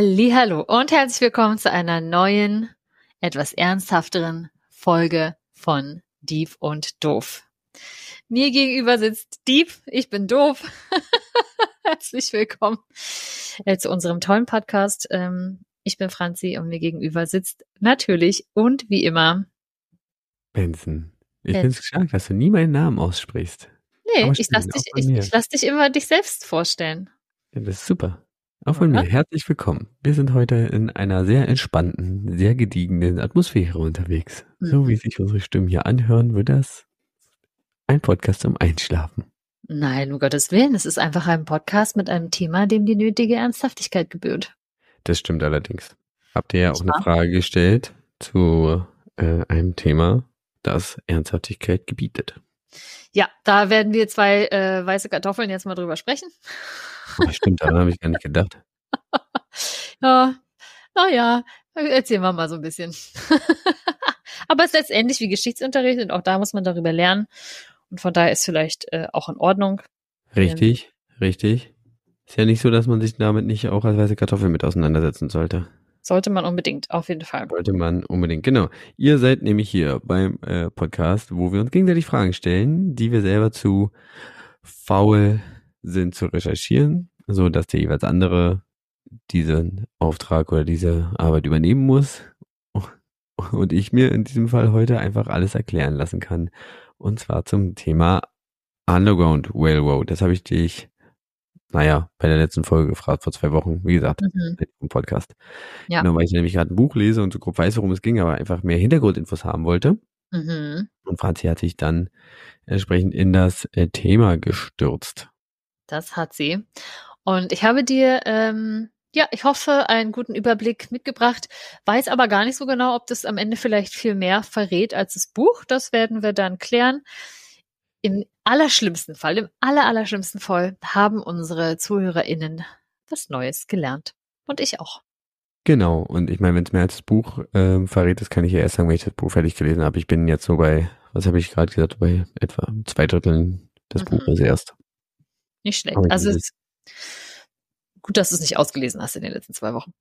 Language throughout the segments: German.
Hallo und herzlich willkommen zu einer neuen, etwas ernsthafteren Folge von Dieb und Doof. Mir gegenüber sitzt Dieb, ich bin doof. herzlich willkommen äh, zu unserem tollen Podcast. Ähm, ich bin Franzi und mir gegenüber sitzt natürlich und wie immer Benson. Ich finde es stark, dass du nie meinen Namen aussprichst. Nee, ich lass, dich, ich, ich lass dich immer dich selbst vorstellen. Ja, das ist super. Auch von mir herzlich willkommen. Wir sind heute in einer sehr entspannten, sehr gediegenen Atmosphäre unterwegs. Mhm. So wie sich unsere Stimmen hier anhören, wird das ein Podcast zum Einschlafen. Nein, um Gottes Willen, es ist einfach ein Podcast mit einem Thema, dem die nötige Ernsthaftigkeit gebührt. Das stimmt allerdings. Habt ihr ja auch eine Frage gestellt zu äh, einem Thema, das Ernsthaftigkeit gebietet. Ja, da werden wir zwei äh, weiße Kartoffeln jetzt mal drüber sprechen. Oh, stimmt, daran habe ich gar nicht gedacht. Ja, naja, erzählen wir mal so ein bisschen. Aber es ist letztendlich wie Geschichtsunterricht und auch da muss man darüber lernen. Und von daher ist vielleicht äh, auch in Ordnung. Richtig, ähm, richtig. Ist ja nicht so, dass man sich damit nicht auch als weiße Kartoffel mit auseinandersetzen sollte. Sollte man unbedingt, auf jeden Fall. Sollte man unbedingt, genau. Ihr seid nämlich hier beim äh, Podcast, wo wir uns gegenseitig Fragen stellen, die wir selber zu faul sind zu recherchieren, so dass der jeweils andere diesen Auftrag oder diese Arbeit übernehmen muss und ich mir in diesem Fall heute einfach alles erklären lassen kann. Und zwar zum Thema Underground Railroad. Das habe ich dich naja, bei der letzten Folge gefragt, vor zwei Wochen, wie gesagt, mhm. im Podcast. Ja. Genau, weil ich nämlich gerade ein Buch lese und so grob weiß, worum es ging, aber einfach mehr Hintergrundinfos haben wollte. Mhm. Und Franzi hat sich dann entsprechend in das äh, Thema gestürzt. Das hat sie. Und ich habe dir, ähm, ja, ich hoffe, einen guten Überblick mitgebracht, weiß aber gar nicht so genau, ob das am Ende vielleicht viel mehr verrät als das Buch. Das werden wir dann klären. Im allerschlimmsten Fall, im aller, allerschlimmsten Fall haben unsere ZuhörerInnen was Neues gelernt. Und ich auch. Genau, und ich meine, wenn es mehr als das Buch äh, verrät, das kann ich ja erst sagen, wenn ich das Buch fertig gelesen habe. Ich bin jetzt so bei, was habe ich gerade gesagt, bei etwa zwei Dritteln des mhm. Buches erst. Nicht schlecht. Also es, gut, dass du es nicht ausgelesen hast in den letzten zwei Wochen.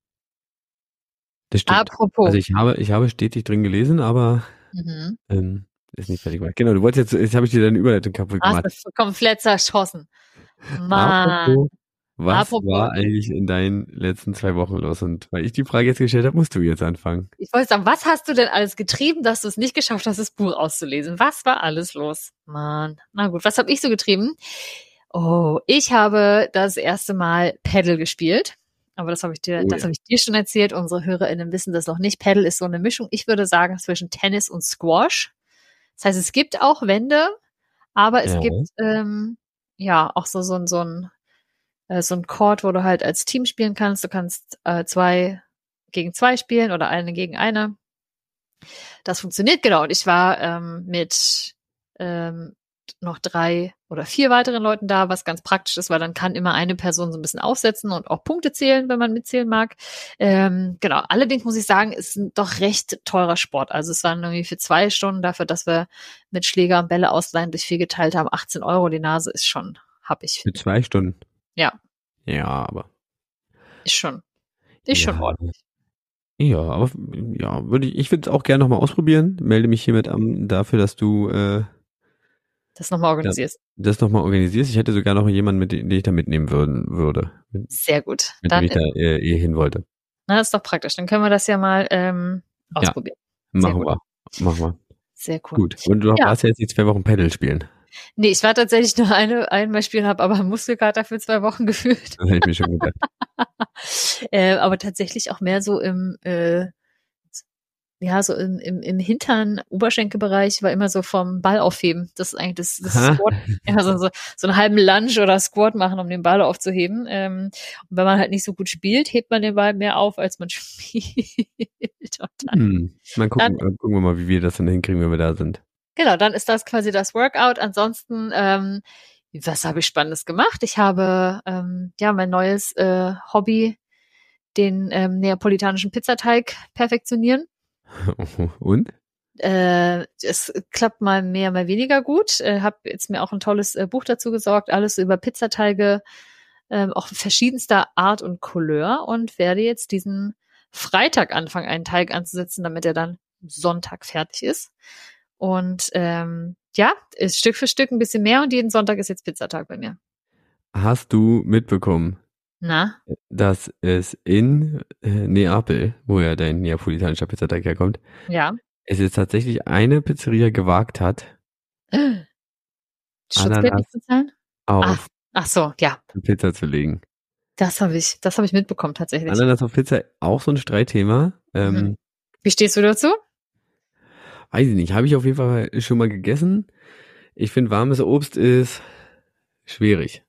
Das stimmt. Apropos. Also ich habe, ich habe stetig drin gelesen, aber mhm. ähm, ist nicht fertig gemacht. Genau, du wolltest jetzt, jetzt habe ich dir deine Überleitung kaputt gemacht. Hast du komplett zerschossen. Mann. Apropos, was Apropos. war eigentlich in deinen letzten zwei Wochen los? Und weil ich die Frage jetzt gestellt habe, musst du jetzt anfangen. Ich wollte sagen, was hast du denn alles getrieben, dass du es nicht geschafft hast, das Buch auszulesen? Was war alles los? Mann. Na gut, was habe ich so getrieben? Oh, ich habe das erste Mal Paddle gespielt. Aber das habe ich dir, oh, das ja. habe ich dir schon erzählt. Unsere HörerInnen wissen das noch nicht. Paddle ist so eine Mischung. Ich würde sagen zwischen Tennis und Squash. Das heißt, es gibt auch Wände, aber es ja. gibt ähm, ja auch so so ein so ein äh, so ein Court, wo du halt als Team spielen kannst. Du kannst äh, zwei gegen zwei spielen oder eine gegen eine. Das funktioniert genau. Und ich war ähm, mit ähm, noch drei oder vier weiteren Leuten da, was ganz praktisch ist, weil dann kann immer eine Person so ein bisschen aufsetzen und auch Punkte zählen, wenn man mitzählen mag. Ähm, genau. Allerdings muss ich sagen, ist ein doch recht teurer Sport. Also es waren irgendwie für zwei Stunden dafür, dass wir mit Schläger und Bälle ausleihen durch vier geteilt haben. 18 Euro die Nase ist schon, hab ich. Für zwei Stunden? Ja. Ja, aber. Ist schon. Ist ja. schon ordentlich. Ja, aber ja, würde ich, ich würde es auch gerne nochmal ausprobieren. Melde mich hiermit am, dafür, dass du äh, das nochmal organisierst. Ja, das nochmal organisierst. Ich hätte sogar noch jemanden, mit dem ich da mitnehmen würden, würde. Sehr gut. Mit Dann, dem ich da eh, eh hin wollte. Na, das ist doch praktisch. Dann können wir das ja mal ähm, ausprobieren. Ja, machen wir. Machen wir. Sehr cool. Gut. Und du ja. warst ja jetzt die zwei Wochen Pedal spielen. Nee, ich war tatsächlich nur eine, einmal spielen, habe aber Muskelkater für zwei Wochen gefühlt. Das hätte ich mir schon gedacht. äh, aber tatsächlich auch mehr so im äh, ja, so im, im, im hinteren Oberschenkelbereich war immer so vom Ball aufheben. Das ist eigentlich das, das Squat, ja, so, so, so einen halben Lunge oder Squat machen, um den Ball aufzuheben. Ähm, und wenn man halt nicht so gut spielt, hebt man den Ball mehr auf, als man spielt. Dann, hm. Mal gucken, dann, gucken wir mal, wie wir das dann hinkriegen, wenn wir da sind. Genau, dann ist das quasi das Workout. Ansonsten, ähm, was habe ich Spannendes gemacht? Ich habe ähm, ja mein neues äh, Hobby, den ähm, neapolitanischen Pizzateig perfektionieren. Und? Äh, es klappt mal mehr, mal weniger gut. Äh, habe jetzt mir auch ein tolles äh, Buch dazu gesorgt, alles über Pizzateige ähm, auch verschiedenster Art und Couleur und werde jetzt diesen Freitag anfangen, einen Teig anzusetzen, damit er dann Sonntag fertig ist. Und ähm, ja, ist Stück für Stück ein bisschen mehr und jeden Sonntag ist jetzt Pizzatag bei mir. Hast du mitbekommen, Na? dass es in äh, Neapel, wo ja dein neapolitanischer Pizzateig herkommt, Ja. es jetzt tatsächlich eine Pizzeria gewagt hat, Schutzgeld nicht bezahlen? auf Ach so, ja, Pizza zu legen. das habe ich, das habe ich mitbekommen tatsächlich. Ananas auf Pizza auch so ein Streitthema. Ähm, Mhm. Wie stehst du dazu? Weiß ich nicht, habe ich auf jeden Fall schon mal gegessen. Ich finde, warmes Obst ist schwierig.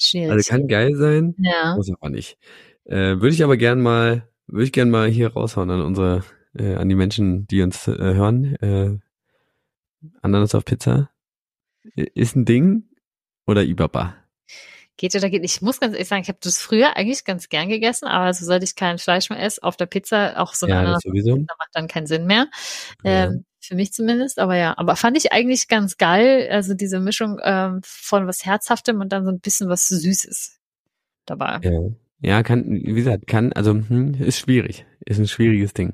Schwierig. Also kann geil sein, ja. muss aber nicht. Äh, würde ich aber gern mal, würde ich gern mal hier raushauen an unsere, äh, an die Menschen, die uns äh, hören. Äh, Ananas auf Pizza ist ein Ding oder Ibaba? Geht oder geht nicht. Ich muss ganz ehrlich sagen, ich habe das früher eigentlich ganz gern gegessen, aber so seit ich kein Fleisch mehr esse, auf der Pizza auch so eine Ja, Ananas macht dann keinen Sinn mehr. Ja. Ähm, für mich zumindest, aber ja. Aber fand ich eigentlich ganz geil, also diese Mischung ähm, von was Herzhaftem und dann so ein bisschen was Süßes dabei. Ja. ja, kann, wie gesagt, kann, also hm, ist schwierig. Ist ein schwieriges Ding.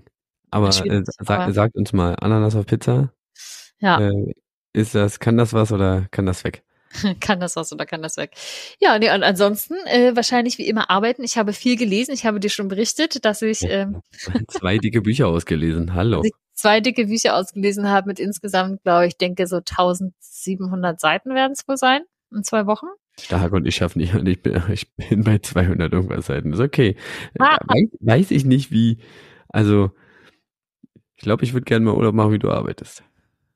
Aber, Schwierig, äh, sag, aber- sagt uns mal, Ananas auf Pizza, Ja. äh, ist das, kann das was oder kann das weg? kann das was oder kann das weg. Ja, nee, und ansonsten äh, wahrscheinlich wie immer arbeiten. Ich habe viel gelesen. Ich habe dir schon berichtet, dass ich ähm, Zwei dicke Bücher ausgelesen. Hallo. zwei dicke Bücher ausgelesen habe mit insgesamt, glaube ich, denke so 1700 Seiten werden es wohl sein in zwei Wochen. Stark und ich schaffe nicht. Und ich bin, ich bin bei 200 irgendwas Seiten. Ist okay. Ah. Weiß, weiß ich nicht wie, also, ich glaube, ich würde gerne mal Urlaub machen, wie du arbeitest.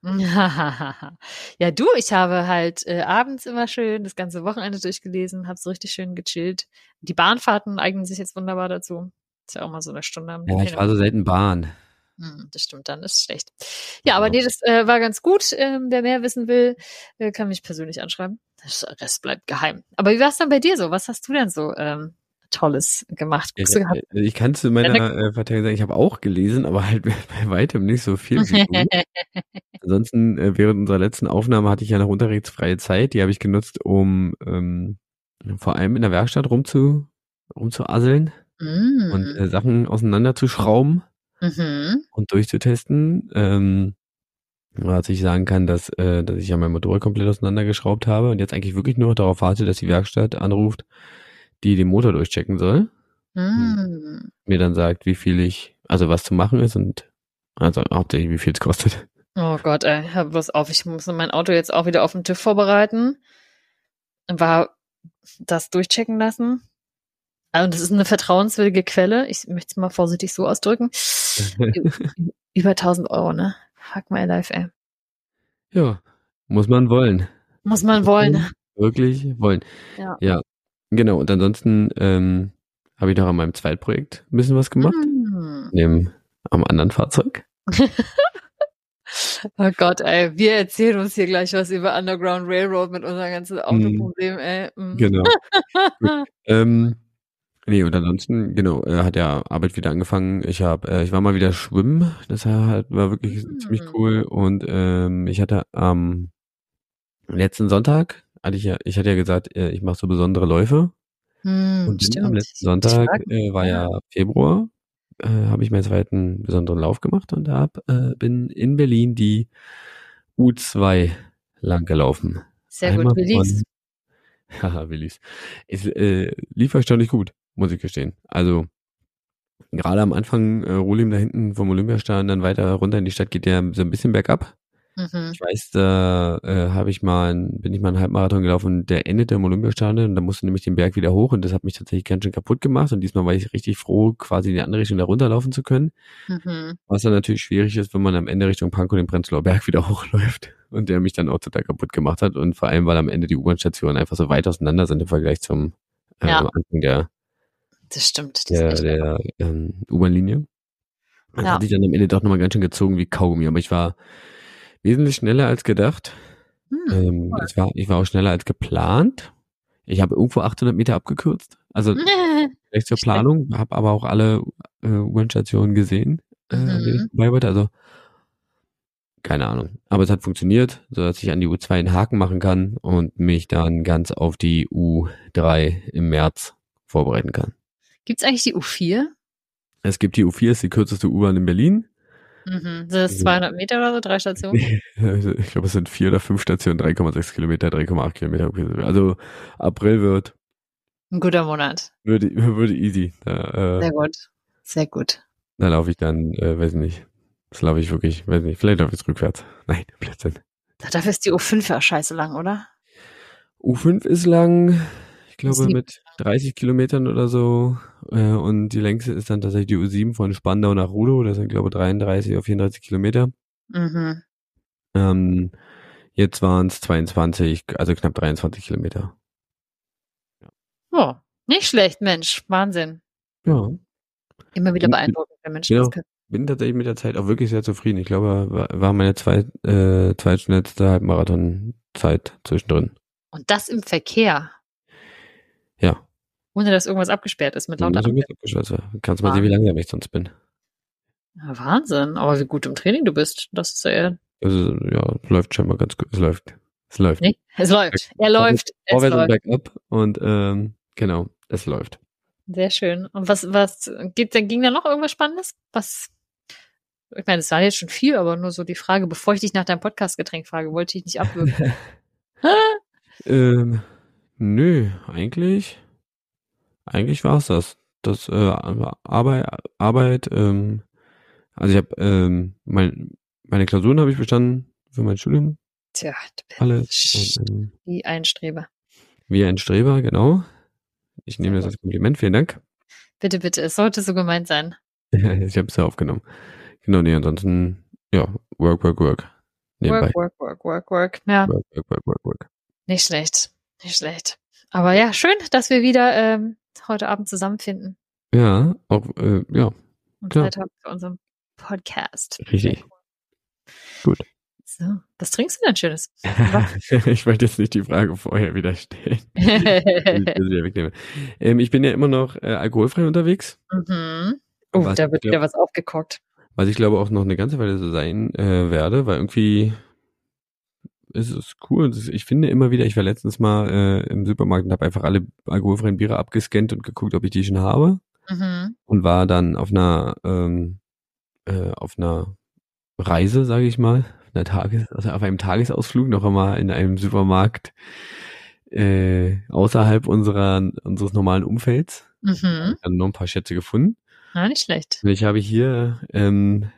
ja, du, ich habe halt äh, abends immer schön das ganze Wochenende durchgelesen, habe so richtig schön gechillt. Die Bahnfahrten eignen sich jetzt wunderbar dazu. Ist ja auch mal so eine Stunde am Ja, ich fahre so selten Bahn. Hm, Das stimmt, dann ist schlecht. Ja, aber nee, das äh, war ganz gut. Ähm, wer mehr wissen will, äh, kann mich persönlich anschreiben. Der Rest bleibt geheim. Aber wie war es dann bei dir so? Was hast du denn so ähm, Tolles gemacht? Ich, Guckst du gehabt? ich kann zu meiner äh, Verteidigung sagen, ich habe auch gelesen, aber halt bei weitem nicht so viel wie du. Ansonsten, äh, während unserer letzten Aufnahme hatte ich ja noch unterrichtsfreie Zeit. Die habe ich genutzt, um ähm, vor allem in der Werkstatt rumzu, rumzuasseln Mm. und äh, Sachen auseinanderzuschrauben mhm. und durchzutesten. Ähm, was ich sagen kann, dass, äh, dass ich ja mein Motorrad komplett auseinandergeschraubt habe und jetzt eigentlich wirklich nur noch darauf warte, dass die Werkstatt anruft, die den Motor durchchecken soll, Mm. mir dann sagt, wie viel ich, also was zu machen ist und also hauptsächlich wie viel es kostet. Oh Gott, ey, hör bloß auf. Ich muss mein Auto jetzt auch wieder auf den TÜV vorbereiten. War das durchchecken lassen. Also das ist eine vertrauenswürdige Quelle. Ich möchte es mal vorsichtig so ausdrücken. Über 1000 Euro, ne? Fuck my life, ey. Ja, muss man wollen. Muss man wollen. Wirklich wollen. Ja. Ja, genau. Und ansonsten ähm, habe ich noch an meinem Zweitprojekt ein bisschen was gemacht, Hm. neben am anderen Fahrzeug. Oh Gott, ey. Wir erzählen uns hier gleich was über Underground Railroad mit unserem ganzen Autoproblem, ey. Mm. Genau. ähm, nee, und ansonsten, genau, äh, hat ja Arbeit wieder angefangen. Ich habe, äh, ich war mal wieder schwimmen. Das war, war wirklich Mhm. ziemlich cool. Und ähm, ich hatte am letzten Sonntag, hatte ich ja, ich hatte ja gesagt, äh, ich mache so besondere Läufe. Hm, Und am letzten Sonntag äh, war ja Februar, äh, habe ich meinen zweiten besonderen Lauf gemacht und hab, äh, bin in Berlin die U2 lang gelaufen. Sehr Einmal gut, Willis. Haha, Willis. Es äh, lief erstaunlich gut, muss ich gestehen. Also gerade am Anfang äh, Rolim da hinten vom Olympiastadion dann weiter runter in die Stadt geht ja so ein bisschen bergab. Mhm. Ich weiß, da äh, habe ich mal, ein- bin ich mal einen Halbmarathon gelaufen, der endete im Olympiastadion und da musste nämlich den Berg wieder hoch und das hat mich tatsächlich ganz schön kaputt gemacht und diesmal war ich richtig froh, quasi in die andere Richtung da runterlaufen zu können. Mhm. Was dann natürlich schwierig ist, wenn man am Ende Richtung Pankow den Prenzlauer Berg wieder hochläuft und der mich dann auch total kaputt gemacht hat und vor allem, weil am Ende die U-Bahn-Stationen einfach so weit auseinander sind im Vergleich zum äh, Ja. Anfang der, Das stimmt. Der, der ähm, U-Bahn-Linie. Das Ja. hat sich dann am Ende doch nochmal ganz schön gezogen wie Kaugummi, aber ich war wesentlich schneller als gedacht. Hm. Ähm, ich, war, ich war auch schneller als geplant. Ich habe irgendwo 800 Meter abgekürzt. Also vielleicht zur. Planung, habe aber auch alle äh, U-Bahn-Stationen gesehen, äh, ich Mhm. wollte. Also keine Ahnung. Aber es hat funktioniert, so dass ich an die U2 einen Haken machen kann und mich dann ganz auf die U3 im März vorbereiten kann. Gibt's eigentlich die U4? Es gibt die U4, ist die kürzeste U-Bahn in Berlin. Mhm. Sind das 200 Meter oder so? Drei Stationen? Also ich glaube, es sind vier oder fünf Stationen, 3,6 Kilometer, 3,8 Kilometer. Also April wird, Ein guter Monat. würde, würde easy. Da, äh, Sehr gut. Sehr gut. da laufe ich dann, äh, weiß nicht. Das laufe ich wirklich, weiß nicht, vielleicht laufe ich rückwärts. Nein, Blödsinn. Dafür ist die U5 ja scheiße lang, oder? U5 ist lang, ich glaube mit 30 Kilometern oder so. Äh, und die längste ist dann tatsächlich die U7 von Spandau nach Rudow. Das sind, glaube ich, 33 oder 34 Kilometer. Mhm. Ähm, jetzt waren es 22, also knapp 23 Kilometer. Oh, nicht schlecht, Mensch. Wahnsinn. Ja. Immer wieder beeindruckend, wenn Menschen Ja. das können. Bin tatsächlich mit der Zeit auch wirklich sehr zufrieden. Ich glaube, war, war meine zweit, äh, zweitschnellste Halbmarathon-Zeit zwischendrin. Und das im Verkehr. Ja. Ohne dass irgendwas abgesperrt ist mit lauter so Ampeln. geht's abgeschlossen. Kannst mal sehen, wie langsam ich sonst bin. Ja, Wahnsinn. Aber wie gut im Training du bist. Das ist ja eher. Also, ja, läuft scheinbar ganz gut. Es läuft. Es läuft. Nee, es läuft. Er läuft. Vorwärts und bergab und ähm, genau, es läuft. Sehr schön. Und was, was geht, ging da noch irgendwas Spannendes? Was? Ich meine, es war jetzt schon viel, aber nur so die Frage, bevor ich dich nach deinem Podcastgetränk frage, wollte ich nicht abwürgen. Ähm, nö, eigentlich, eigentlich war's das. Das äh, Arbeit, Arbeit, ähm, also ich habe ähm, mein, meine Klausuren habe ich bestanden für mein Studium, Tja, du bist alles. Und, ähm, wie ein Streber. wie ein Streber, genau. Ich nehme das als Kompliment, vielen Dank. Bitte, bitte, es sollte so gemeint sein. ich habe es ja aufgenommen. Genau, nee, ansonsten, ja, work, work, work. Nebenbei. Work, work, work, work, work. Ja, Work, work, work, work, work. nicht schlecht. Nicht schlecht. Aber ja, schön, dass wir wieder ähm, heute Abend zusammenfinden Ja, auch, äh, ja, und Klar. Zeit haben für unseren Podcast. richtig. Gut. So, was trinkst du denn Schönes? ich wollte jetzt nicht die Frage vorher wieder stellen. Ähm, ich bin ja immer noch äh, alkoholfrei unterwegs, mhm. Oh, da wird glaub- wieder was aufgekocht. was ich glaube auch noch eine ganze Weile so sein äh, werde, weil irgendwie ist es cool. und es- Ich finde immer wieder, ich war letztens mal äh, im Supermarkt und habe einfach alle alkoholfreien Biere abgescannt und geguckt, ob ich die schon habe Mhm. und war dann auf einer ähm, äh, auf einer Reise, sage ich mal, auf, einer Tages also auf einem Tagesausflug noch einmal in einem Supermarkt äh, außerhalb unserer unseres normalen Umfelds. Mhm. Dann noch ein paar Schätze gefunden. Na, nicht schlecht. Und ich habe hier ähm,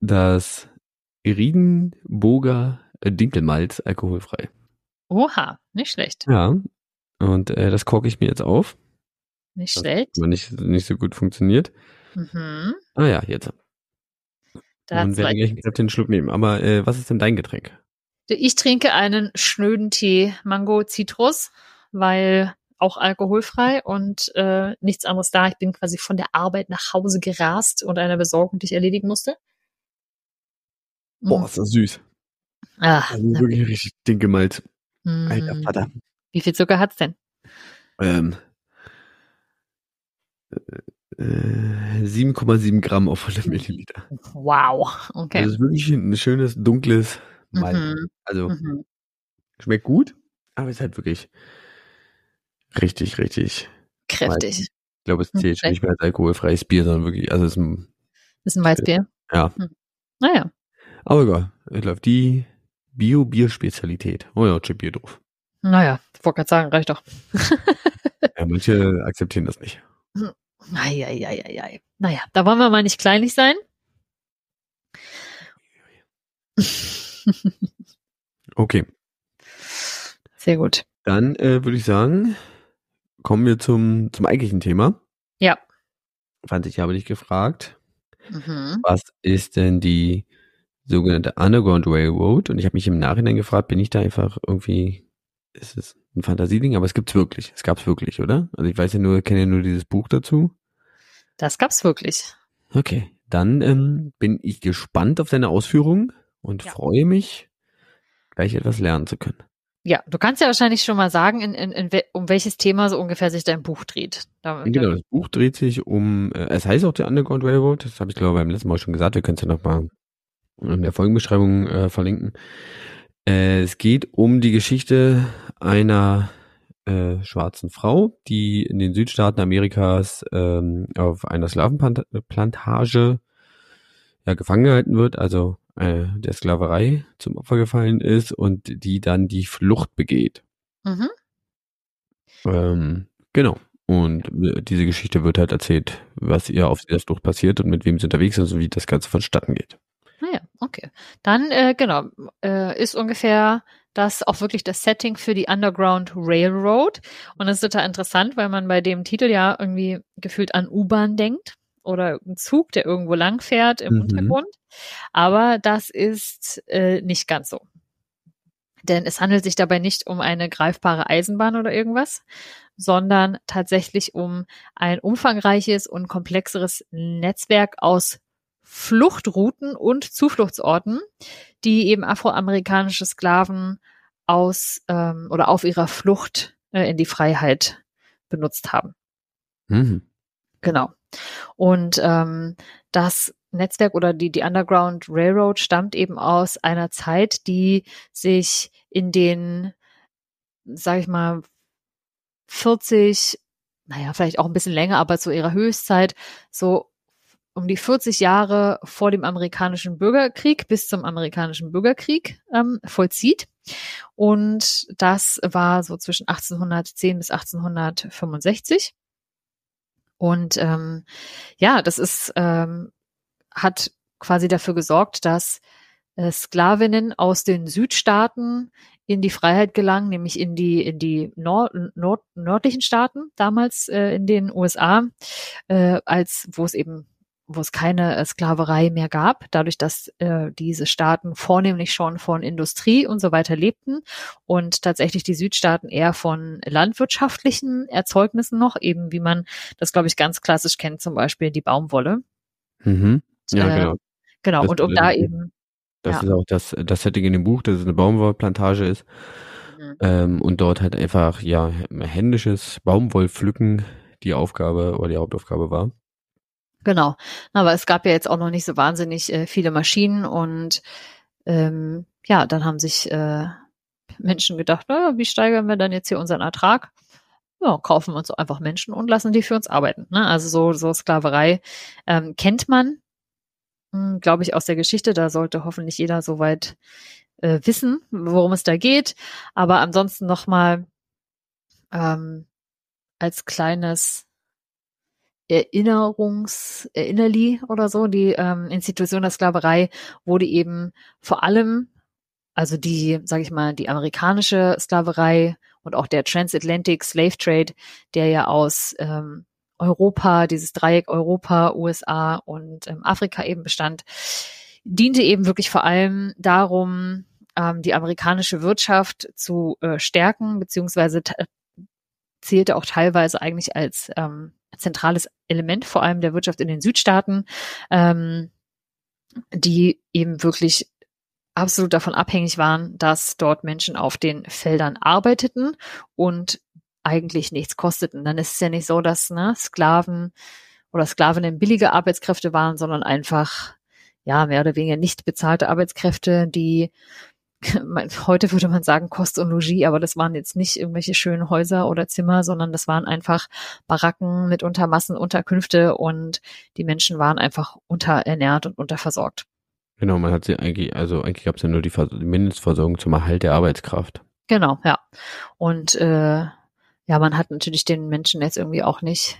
das Riedenburger Dinkelmalz alkoholfrei. Oha, nicht schlecht. Ja. Und äh, das koche ich mir jetzt auf. Nicht schlecht. hat nicht, nicht so gut funktioniert. Mhm. Ah ja, jetzt. Da und werde gleich Kräftigen Schluck nehmen. Aber äh, was ist denn dein Getränk? Ich trinke einen schnöden Tee Mango Zitrus, weil auch alkoholfrei und äh, nichts anderes da. Ich bin quasi von der Arbeit nach Hause gerast und eine Besorgung, die ich erledigen musste. Boah, ist das süß. Ah, Also wirklich richtig Dinkelmalz. mm. Alter Vater. Wie viel Zucker hat's denn? Ähm, äh, 7,7 Gramm auf 100 Milliliter. Wow. Okay. Also es ist wirklich ein schönes, dunkles Malz. Mhm. Also Mhm. schmeckt gut, aber es ist halt wirklich richtig, richtig. Kräftig. Ich glaube, es Hm, zählt schlecht. nicht mehr als alkoholfreies Bier, sondern wirklich, also es ist ein, Ist ein Weißbier. ja. Naja. Aber egal, ich glaube, die Bio-Bier-Spezialität. Oh ja, Chip Bier drauf. Naja, wollte gerade sagen, reicht doch. Ja, manche akzeptieren das nicht. Eieieiei. Naja, da wollen wir mal nicht kleinlich sein. Okay, Sehr gut. dann äh, würde ich sagen, kommen wir zum, zum eigentlichen Thema. Ja. Fand ich habe dich gefragt, Mhm. was ist denn die sogenannte Underground Railroad? Und ich habe mich im Nachhinein gefragt, bin ich da einfach irgendwie, ist es ein Fantasieding? Aber es gibt's wirklich. Es gab's wirklich, oder? Also ich weiß ja nur, kenne ja nur dieses Buch dazu. Das gab's wirklich. Okay, dann ähm, bin ich gespannt auf deine Ausführungen und Ja. freue mich, gleich etwas lernen zu können. Ja, du kannst ja wahrscheinlich schon mal sagen, in, in, in um welches Thema so ungefähr sich dein Buch dreht. Da, Genau, das Buch dreht sich um, äh, es heißt auch der Underground Railroad, das habe ich glaube beim letzten Mal schon gesagt, wir können es ja nochmal in der Folgenbeschreibung äh, verlinken. Äh, es geht um die Geschichte einer äh, schwarzen Frau, die in den Südstaaten Amerikas ähm, auf einer Sklavenplantage ja, gefangen gehalten wird, also äh, der Sklaverei zum Opfer gefallen ist und die dann die Flucht begeht. Mhm. Ähm, genau. Und äh, diese Geschichte wird halt erzählt, was ihr auf dieser Flucht passiert und mit wem sie unterwegs ist und wie das Ganze vonstatten geht. Naja, ah okay. Dann, äh, genau, äh, ist ungefähr das auch wirklich das Setting für die Underground Railroad. Und das ist total interessant, weil man bei dem Titel ja irgendwie gefühlt an U-Bahn denkt oder einen Zug, der irgendwo lang fährt im mhm. Untergrund. Aber das ist äh, nicht ganz so. Denn es handelt sich dabei nicht um eine greifbare Eisenbahn oder irgendwas, sondern tatsächlich um ein umfangreiches und komplexeres Netzwerk aus Fluchtrouten und Zufluchtsorten, die eben afroamerikanische Sklaven aus ähm, oder auf ihrer Flucht äh, in die Freiheit benutzt haben. Mhm. Genau. Und ähm, das Netzwerk oder die, die Underground Railroad stammt eben aus einer Zeit, die sich in den, sag ich mal, 40, naja, vielleicht auch ein bisschen länger, aber zu ihrer Höchstzeit so um die 40 Jahre vor dem amerikanischen Bürgerkrieg bis zum amerikanischen Bürgerkrieg ähm, vollzieht. Und das war so zwischen 1810 bis 1865. Und ähm, ja, das ist ähm, hat quasi dafür gesorgt, dass äh, Sklavinnen aus den Südstaaten in die Freiheit gelangen, nämlich in die in die Nord, Nord, nördlichen Staaten damals äh, in den USA, äh, als wo es eben wo es keine äh, Sklaverei mehr gab, dadurch, dass äh, diese Staaten vornehmlich schon von Industrie und so weiter lebten und tatsächlich die Südstaaten eher von landwirtschaftlichen Erzeugnissen noch, eben wie man das, glaube ich, ganz klassisch kennt, zum Beispiel die Baumwolle. Mhm. Ja, äh, genau. Genau, das, und um da eben. Das ja. ist auch das, das Setting in dem Buch, dass es eine Baumwollplantage ist. Mhm. Ähm, und dort halt einfach, ja, händisches Baumwollpflücken die Aufgabe oder die Hauptaufgabe war. Genau. Aber es gab ja jetzt auch noch nicht so wahnsinnig äh, viele Maschinen und ähm, ja, dann haben sich äh, Menschen gedacht, na, wie steigern wir dann jetzt hier unseren Ertrag? Ja, kaufen wir uns einfach Menschen und lassen die für uns arbeiten. Ne? Also so, so Sklaverei ähm, kennt man, hm, glaube ich, aus der Geschichte. Da sollte hoffentlich jeder soweit äh, wissen, worum es da geht. Aber ansonsten nochmal ähm, als kleines Erinnerungs, Erinnerli oder so, die ähm, Institution der Sklaverei wurde eben vor allem, also die, sage ich mal, die amerikanische Sklaverei und auch der Transatlantic Slave Trade, der ja aus ähm, Europa, dieses Dreieck Europa, USA und ähm, Afrika eben bestand, diente eben wirklich vor allem darum, ähm, die amerikanische Wirtschaft zu äh, stärken, beziehungsweise zählte auch teilweise eigentlich als ähm, zentrales Element, vor allem der Wirtschaft in den Südstaaten, ähm, die eben wirklich absolut davon abhängig waren, dass dort Menschen auf den Feldern arbeiteten und eigentlich nichts kosteten. Dann ist es ja nicht so, dass ne, Sklaven oder Sklavinnen billige Arbeitskräfte waren, sondern einfach ja mehr oder weniger nicht bezahlte Arbeitskräfte, die heute würde man sagen Kost und Logis, aber das waren jetzt nicht irgendwelche schönen Häuser oder Zimmer, sondern das waren einfach Baracken mit Untermassenunterkünfte und die Menschen waren einfach unterernährt und unterversorgt. Genau, man hat sie eigentlich, also eigentlich gab es ja nur die, die Mindestversorgung zum Erhalt der Arbeitskraft. Genau, ja. Und äh, ja, man hat natürlich den Menschen jetzt irgendwie auch nicht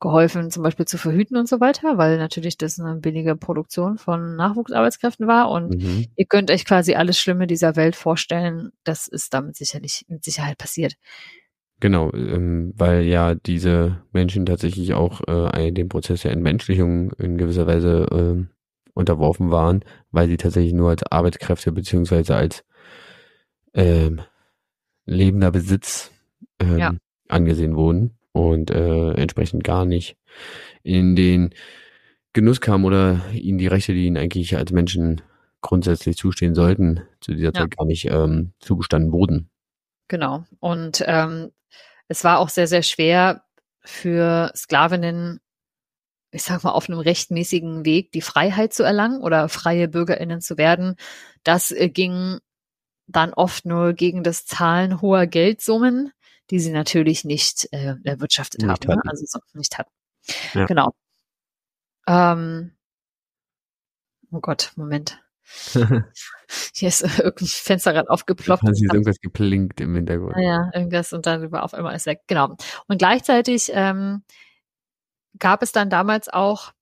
geholfen, zum Beispiel zu verhüten und so weiter, weil natürlich das eine billige Produktion von Nachwuchsarbeitskräften war. Und mhm. ihr könnt euch quasi alles Schlimme dieser Welt vorstellen. Das ist damit sicherlich mit Sicherheit passiert. Genau, ähm, weil ja diese Menschen tatsächlich auch äh, dem Prozess der Entmenschlichung in gewisser Weise äh, unterworfen waren, weil sie tatsächlich nur als Arbeitskräfte beziehungsweise als äh, lebender Besitz ähm, ja. angesehen wurden und äh, entsprechend gar nicht in den Genuss kam oder ihnen die Rechte, die ihnen eigentlich als Menschen grundsätzlich zustehen sollten, zu dieser ja. Zeit gar nicht ähm, zugestanden wurden. Genau. Und ähm, es war auch sehr, sehr schwer für Sklavinnen ich sag mal, auf einem rechtmäßigen Weg die Freiheit zu erlangen oder freie BürgerInnen zu werden. Das äh, ging dann oft nur gegen das Zahlen hoher Geldsummen, die sie natürlich nicht äh, erwirtschaftet nicht haben, ne? also so nicht hatten. Ja. Genau. Ähm, oh Gott, Moment. Hier ist irgendein Fensterrad aufgeploppt. Dann ist irgendwas geplinkt im Hintergrund. Ja, irgendwas und dann auf einmal ist weg. Genau. Und gleichzeitig ähm, gab es dann damals auch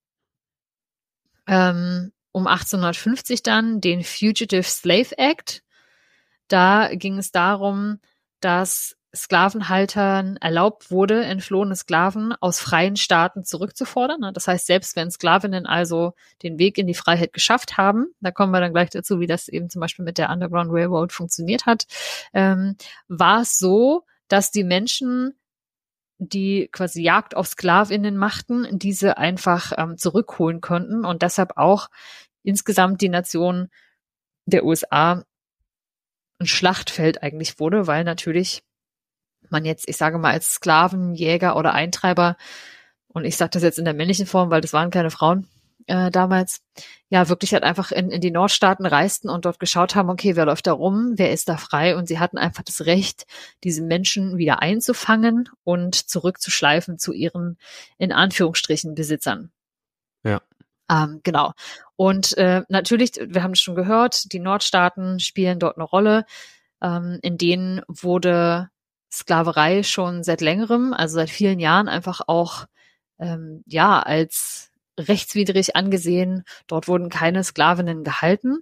ähm, um 1850 dann den Fugitive Slave Act. Da ging es darum, dass Sklavenhaltern erlaubt wurde, entflohene Sklaven aus freien Staaten zurückzufordern. Das heißt, selbst wenn Sklavinnen also den Weg in die Freiheit geschafft haben, da kommen wir dann gleich dazu, wie das eben zum Beispiel mit der Underground Railroad funktioniert hat, ähm, war es so, dass die Menschen die quasi Jagd auf Sklavinnen machten, diese einfach ähm, zurückholen konnten und deshalb auch insgesamt die Nation der USA ein Schlachtfeld eigentlich wurde, weil natürlich man jetzt, ich sage mal, als Sklavenjäger oder Eintreiber, und ich sage das jetzt in der männlichen Form, weil das waren keine Frauen, äh, damals, ja, wirklich halt einfach in, in die Nordstaaten reisten und dort geschaut haben, okay, wer läuft da rum, wer ist da frei und sie hatten einfach das Recht, diese Menschen wieder einzufangen und zurückzuschleifen zu ihren, in Anführungsstrichen, Besitzern. Ja. Ähm, genau. Und äh, natürlich, wir haben es schon gehört, die Nordstaaten spielen dort eine Rolle. Ähm, in denen wurde Sklaverei schon seit längerem, also seit vielen Jahren einfach auch ähm, ja als rechtswidrig angesehen. Dort wurden keine Sklavinnen gehalten,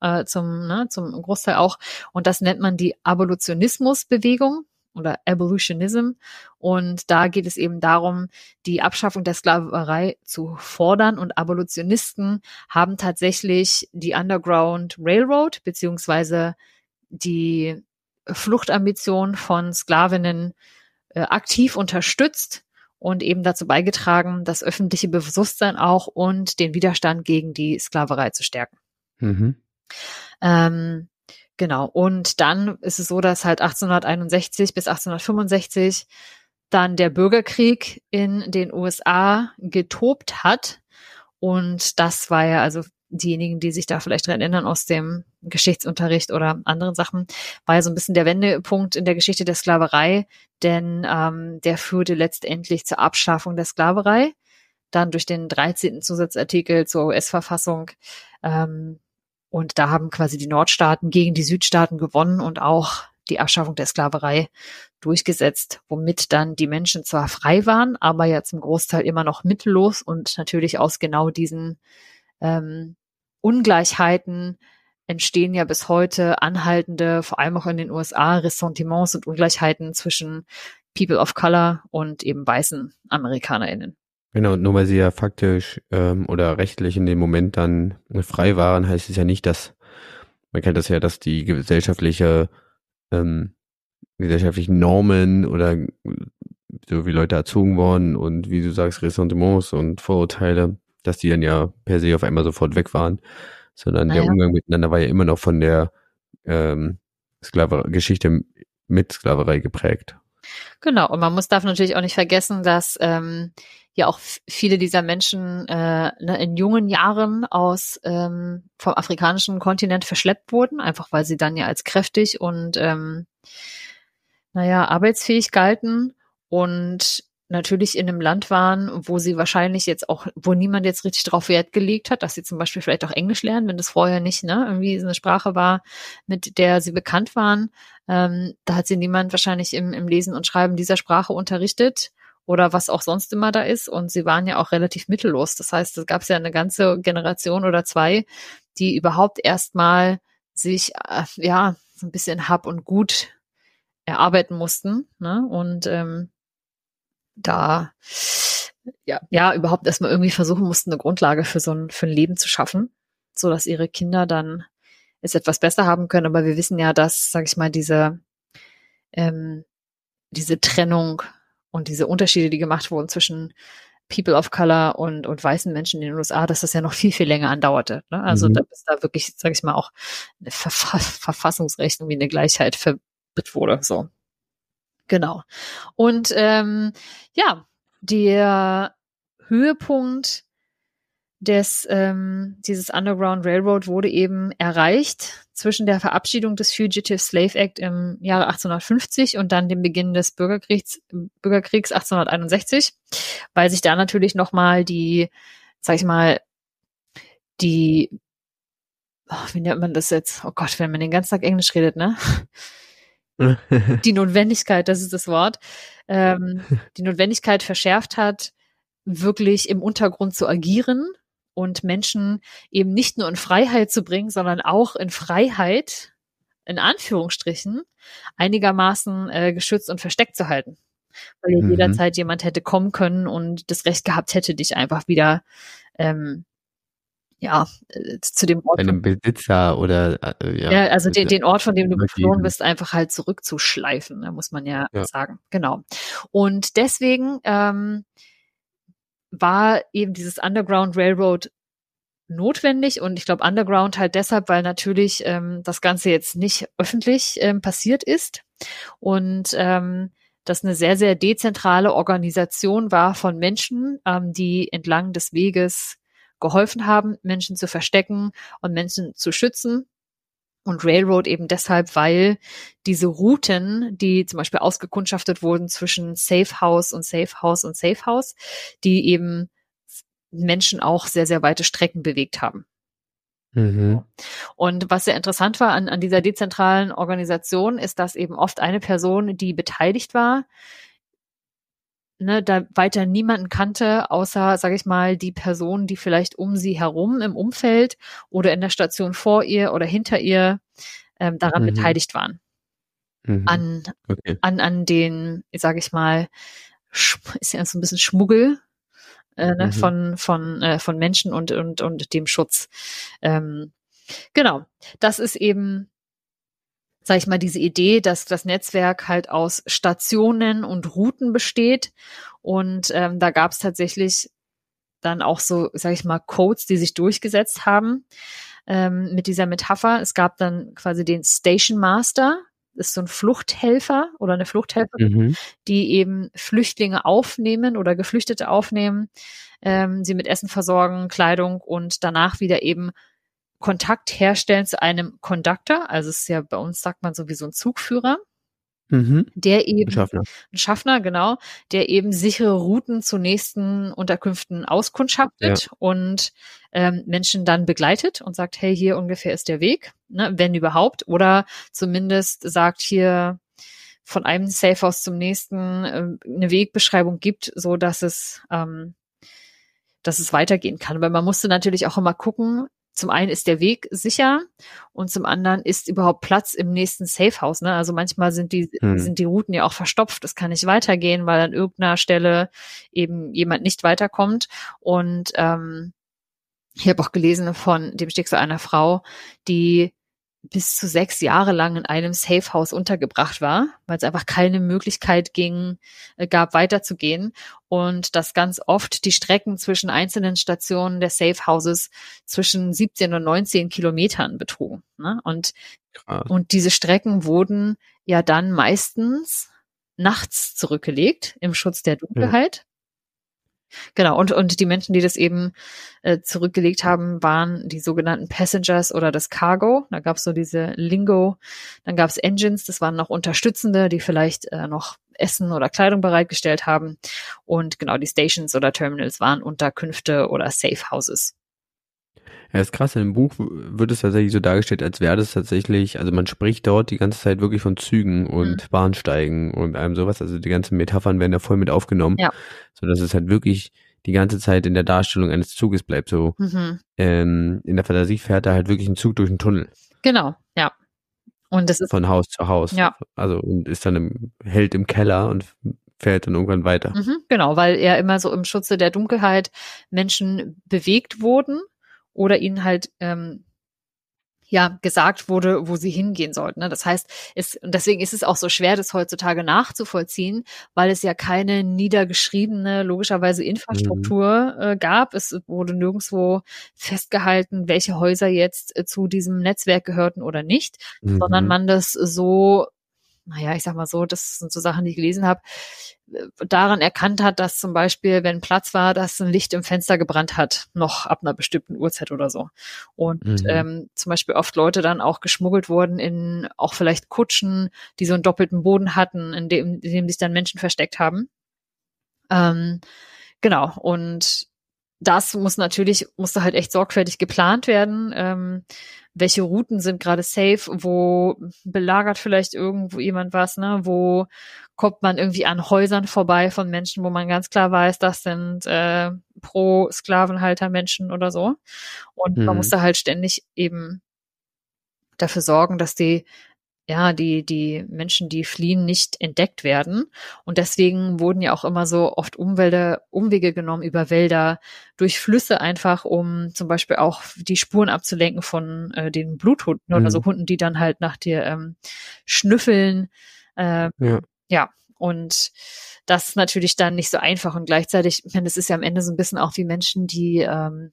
äh, zum, ne, zum Großteil auch. Und das nennt man die Abolitionismusbewegung oder Abolitionism. Und da geht es eben darum, die Abschaffung der Sklaverei zu fordern. Und Abolitionisten haben tatsächlich die Underground Railroad beziehungsweise die Fluchtambition von Sklavinnen äh, aktiv unterstützt und eben dazu beigetragen, das öffentliche Bewusstsein auch und den Widerstand gegen die Sklaverei zu stärken. Mhm. Ähm, genau. Und dann ist es so, dass halt 1861 bis 1865 dann der Bürgerkrieg in den USA getobt hat. Und das war ja also diejenigen, die sich da vielleicht dran erinnern aus dem Geschichtsunterricht oder anderen Sachen, war ja so ein bisschen der Wendepunkt in der Geschichte der Sklaverei, denn ähm, der führte letztendlich zur Abschaffung der Sklaverei, dann durch den 13. Zusatzartikel zur US-Verfassung. Ähm, und da haben quasi die Nordstaaten gegen die Südstaaten gewonnen und auch die Abschaffung der Sklaverei durchgesetzt, womit dann die Menschen zwar frei waren, aber ja zum Großteil immer noch mittellos und natürlich aus genau diesen ähm, Ungleichheiten entstehen ja bis heute anhaltende, vor allem auch in den USA, Ressentiments und Ungleichheiten zwischen People of Color und eben weißen AmerikanerInnen. Genau, nur weil sie ja faktisch ähm, oder rechtlich in dem Moment dann frei waren, heißt es ja nicht, dass, man kennt das ja, dass die gesellschaftliche, ähm, gesellschaftlichen Normen oder so wie Leute erzogen worden und wie du sagst, Ressentiments und Vorurteile, dass die dann ja per se auf einmal sofort weg waren, sondern naja. der Umgang miteinander war ja immer noch von der ähm, Sklaverei, Geschichte mit Sklaverei geprägt. Genau, und man muss darf natürlich auch nicht vergessen, dass ähm, ja auch viele dieser Menschen äh, ne, in jungen Jahren aus ähm, vom afrikanischen Kontinent verschleppt wurden, einfach weil sie dann ja als kräftig und ähm, naja, arbeitsfähig galten. Und natürlich in einem Land waren, wo sie wahrscheinlich jetzt auch, wo niemand jetzt richtig drauf Wert gelegt hat, dass sie zum Beispiel vielleicht auch Englisch lernen, wenn das vorher nicht, ne, irgendwie eine Sprache war, mit der sie bekannt waren. Ähm, da hat sie niemand wahrscheinlich im, im Lesen und Schreiben dieser Sprache unterrichtet oder was auch sonst immer da ist. Und sie waren ja auch relativ mittellos. Das heißt, es gab ja eine ganze Generation oder zwei, die überhaupt erstmal sich, äh, ja, so ein bisschen Hab und Gut erarbeiten mussten. Ne? Und ähm, da ja, ja überhaupt erstmal irgendwie versuchen mussten, eine Grundlage für so ein, für ein Leben zu schaffen, so dass ihre Kinder dann es etwas besser haben können. Aber wir wissen ja, dass, sag ich mal, diese, ähm, diese Trennung und diese Unterschiede, die gemacht wurden zwischen People of Color und, und weißen Menschen in den USA, dass das ja noch viel, viel länger andauerte. Ne? Also mhm. da ist da wirklich, sag ich mal, auch eine Verfass Verfassungsrecht wie eine Gleichheit verbit wurde. So. Genau. Und ähm, ja, der Höhepunkt des ähm, dieses Underground Railroad wurde eben erreicht zwischen der Verabschiedung des Fugitive Slave Act im Jahre 1850 und dann dem Beginn des Bürgerkriegs Bürgerkriegs 1861, weil sich da natürlich noch mal die, sag ich mal, die oh, wie nennt man das jetzt? Oh Gott, wenn man den ganzen Tag Englisch redet, ne? die Notwendigkeit, das ist das Wort, ähm, die Notwendigkeit verschärft hat, wirklich im Untergrund zu agieren und Menschen eben nicht nur in Freiheit zu bringen, sondern auch in Freiheit, in Anführungsstrichen, einigermaßen äh, geschützt und versteckt zu halten. Weil mhm. jederzeit jemand hätte kommen können und das Recht gehabt hätte, dich einfach wieder ähm, ja, äh, zu dem Ort. Einem Besitzer oder äh, ja. ja also den, den Ort, von dem du geflohen bist, einfach halt zurückzuschleifen, da muss man ja, ja, sagen. Genau. Und deswegen ähm, war eben dieses Underground Railroad notwendig und ich glaube Underground halt deshalb, weil natürlich ähm, das Ganze jetzt nicht öffentlich ähm, passiert ist und ähm, das eine sehr, sehr dezentrale Organisation war von Menschen, ähm, die entlang des Weges geholfen haben, Menschen zu verstecken und Menschen zu schützen. Und Railroad eben deshalb, weil diese Routen, die zum Beispiel ausgekundschaftet wurden zwischen Safe House und Safe House und Safe House, die eben Menschen auch sehr, sehr weite Strecken bewegt haben. Mhm. Und was sehr interessant war an, an dieser dezentralen Organisation, ist, dass eben oft eine Person, die beteiligt war, ne, da weiter niemanden kannte, außer, sage ich mal, die Person, die vielleicht um sie herum im Umfeld oder in der Station vor ihr oder hinter ihr ähm, daran mhm. beteiligt waren. Mhm. An, okay. an, an den, sage ich mal, ist ja so ein bisschen Schmuggel äh, ne, mhm. von, von, äh, von Menschen und, und, und dem Schutz. Ähm, genau, das ist eben sag ich mal, diese Idee, dass das Netzwerk halt aus Stationen und Routen besteht. Und ähm, da gab es tatsächlich dann auch so, sag ich mal, Codes, die sich durchgesetzt haben ähm, mit dieser Metapher. Es gab dann quasi den Station Master, ist so ein Fluchthelfer oder eine Fluchthelferin, mhm. die eben Flüchtlinge aufnehmen oder Geflüchtete aufnehmen, ähm, sie mit Essen versorgen, Kleidung und danach wieder eben Kontakt herstellen zu einem Conductor, also es ist ja bei uns sagt man sowieso ein Zugführer, mhm. der eben, ein Schaffner. ein Schaffner, genau, der eben sichere Routen zu nächsten Unterkünften auskundschaftet ja. und ähm, Menschen dann begleitet und sagt, hey, hier ungefähr ist der Weg, ne, wenn überhaupt, oder zumindest sagt hier von einem Safehouse zum nächsten äh, eine Wegbeschreibung gibt, so dass es ähm, dass es weitergehen kann. Aber man musste natürlich auch immer gucken, zum einen ist der Weg sicher und zum anderen ist überhaupt Platz im nächsten Safehouse. Ne? Also manchmal sind die, hm. sind die Routen ja auch verstopft. Das kann nicht weitergehen, weil an irgendeiner Stelle eben jemand nicht weiterkommt. Und ähm, ich habe auch gelesen von dem Schicksal einer Frau, die bis zu sechs Jahre lang in einem Safe House untergebracht war, weil es einfach keine Möglichkeit ging, äh, gab weiterzugehen und dass ganz oft die Strecken zwischen einzelnen Stationen der Safe Houses zwischen 17 und 19 Kilometern betrugen. Ne? Und, und diese Strecken wurden ja dann meistens nachts zurückgelegt im Schutz der Dunkelheit. Genau, und, und die Menschen, die das eben äh, zurückgelegt haben, waren die sogenannten Passengers oder das Cargo. Da gab es so diese Lingo, dann gab es Engines, das waren noch Unterstützende, die vielleicht äh, noch Essen oder Kleidung bereitgestellt haben. Und genau, die Stations oder Terminals waren Unterkünfte oder Safe Houses. Ja, ist krass. Im Buch wird es tatsächlich so dargestellt, als wäre das tatsächlich, also man spricht dort die ganze Zeit wirklich von Zügen und mhm. Bahnsteigen und allem sowas. Also die ganzen Metaphern werden da voll mit aufgenommen. Ja. So dass es halt wirklich die ganze Zeit in der Darstellung eines Zuges bleibt. So mhm. ähm, in der Fantasie fährt da halt wirklich ein Zug durch einen Tunnel. Genau, ja. Und das ist von Haus zu Haus. Ja. Also und ist dann im, hält im Keller und fährt dann irgendwann weiter. Mhm, genau, weil er immer so im Schutze der Dunkelheit Menschen bewegt wurden oder ihnen halt ähm, ja gesagt wurde, wo sie hingehen sollten. Ne? Das heißt, es, und deswegen ist es auch so schwer, das heutzutage nachzuvollziehen, weil es ja keine niedergeschriebene, logischerweise Infrastruktur mhm. äh, gab. Es wurde nirgendwo festgehalten, welche Häuser jetzt äh, zu diesem Netzwerk gehörten oder nicht, mhm. sondern man das so naja, ich sag mal so, das sind so Sachen, die ich gelesen habe, daran erkannt hat, dass zum Beispiel, wenn Platz war, dass ein Licht im Fenster gebrannt hat, noch ab einer bestimmten Uhrzeit oder so. Und mhm. ähm, zum Beispiel oft Leute dann auch geschmuggelt wurden in auch vielleicht Kutschen, die so einen doppelten Boden hatten, in dem, in dem sich dann Menschen versteckt haben. Ähm, genau. Und das muss natürlich, musste halt echt sorgfältig geplant werden. Ähm, welche Routen sind gerade safe, wo belagert vielleicht irgendwo jemand was, ne? Wo kommt man irgendwie an Häusern vorbei von Menschen, wo man ganz klar weiß, das sind äh, pro Sklavenhalter Menschen oder so. Und mhm. man muss da halt ständig eben dafür sorgen, dass die ja, die, die Menschen, die fliehen, nicht entdeckt werden. Und deswegen wurden ja auch immer so oft Umwälder, Umwege genommen über Wälder, durch Flüsse einfach, um zum Beispiel auch die Spuren abzulenken von äh, den Bluthunden mhm. oder so Hunden, die dann halt nach dir ähm, schnüffeln. Äh, ja. ja, und das ist natürlich dann nicht so einfach und gleichzeitig, ich meine, es ist ja am Ende so ein bisschen auch wie Menschen, die ähm,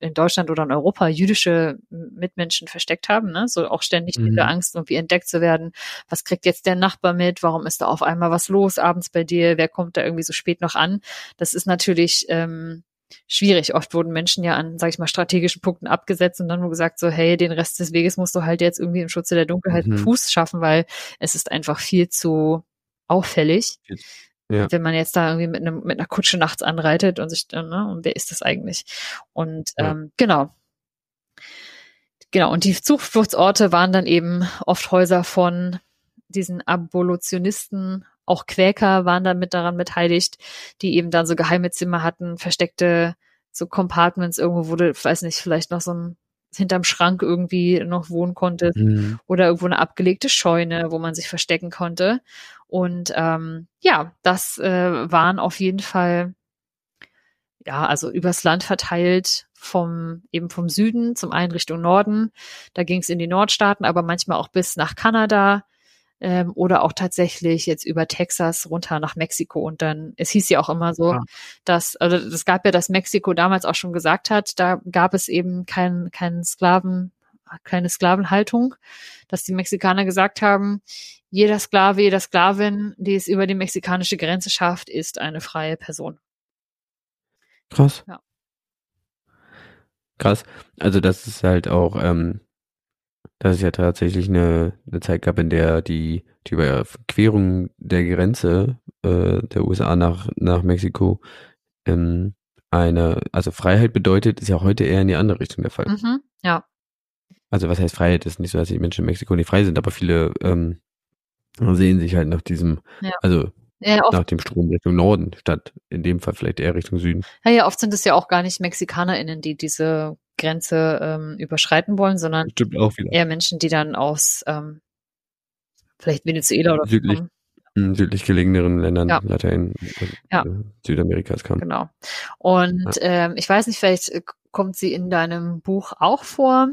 in Deutschland oder in Europa jüdische Mitmenschen versteckt haben, ne? so auch ständig mhm. diese Angst, irgendwie entdeckt zu werden. Was kriegt jetzt der Nachbar mit? Warum ist da auf einmal was los abends bei dir? Wer kommt da irgendwie so spät noch an? Das ist natürlich ähm, schwierig. Oft wurden Menschen ja an, sag ich mal, strategischen Punkten abgesetzt und dann nur gesagt so, hey, den Rest des Weges musst du halt jetzt irgendwie im Schutze der Dunkelheit mhm. Fuß schaffen, weil es ist einfach viel zu auffällig. Ja. Wenn man jetzt da irgendwie mit, einem, mit einer Kutsche nachts anreitet und sich, ne, und wer ist das eigentlich? Und ja. ähm, genau. Genau, und die Zufluchtsorte waren dann eben oft Häuser von diesen Abolitionisten, auch Quäker waren dann mit daran beteiligt, die eben dann so geheime Zimmer hatten, versteckte so Compartments irgendwo, wo du, weiß nicht, vielleicht noch so ein hinterm Schrank irgendwie noch wohnen konntest mhm. oder irgendwo eine abgelegte Scheune, wo man sich verstecken konnte. Und ähm, ja, das äh, waren auf jeden Fall ja, also übers Land verteilt vom eben vom Süden zum einen Richtung Norden. Da ging es in die Nordstaaten, aber manchmal auch bis nach Kanada ähm, oder auch tatsächlich jetzt über Texas runter nach Mexiko. Und dann, es hieß ja auch immer so, ja. dass, also es gab ja, dass Mexiko damals auch schon gesagt hat, da gab es eben keinen keinen Sklaven, keine Sklavenhaltung, dass die Mexikaner gesagt haben, jeder Sklave, jeder Sklavin, die es über die mexikanische Grenze schafft, ist eine freie Person. Krass. Ja. Krass. Also das ist halt auch ähm, dass es ja tatsächlich eine, eine Zeit gab, in der die, die Überquerung der Grenze äh, der USA nach, nach Mexiko ähm, eine, also Freiheit bedeutet, ist ja heute eher in die andere Richtung der Fall. Mhm, ja. Also was heißt Freiheit? Ist nicht so, dass die Menschen in Mexiko nicht frei sind, aber viele ähm, sehen sich halt nach diesem, ja. also ja, nach dem Strom Richtung Norden, statt in dem Fall vielleicht eher Richtung Süden. Ja, ja, oft sind es ja auch gar nicht MexikanerInnen, die diese Grenze ähm, überschreiten wollen, sondern eher Menschen, die dann aus ähm, vielleicht Venezuela oder südlich, kommen. Südlich gelegeneren Ländern ja. Latein, ja. Äh, Südamerikas kamen. Genau. Und ja. ähm, ich weiß nicht, vielleicht äh, kommt sie in deinem Buch auch vor.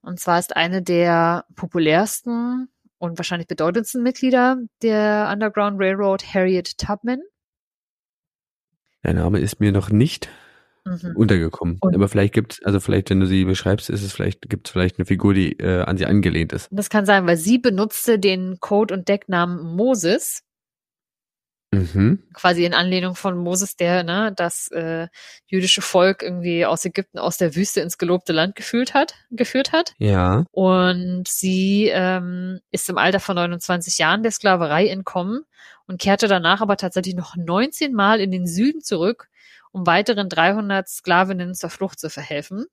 Und zwar ist eine der populärsten und wahrscheinlich bedeutendsten Mitglieder der Underground Railroad Harriet Tubman. Der Name ist mir noch nicht mhm. untergekommen. Und Aber vielleicht gibt's, also vielleicht, wenn du sie beschreibst, ist es vielleicht, gibt's vielleicht eine Figur, die äh, an sie angelehnt ist. Das kann sein, weil sie benutzte den Code und Decknamen Moses. Mhm. Quasi in Anlehnung von Moses, der ne, das äh, jüdische Volk irgendwie aus Ägypten, aus der Wüste ins gelobte Land geführt hat, geführt hat. Ja. Und sie ähm, ist im Alter von 29 Jahren der Sklaverei entkommen und kehrte danach aber tatsächlich noch 19 Mal in den Süden zurück um weiteren 300 Sklavinnen zur Flucht zu verhelfen.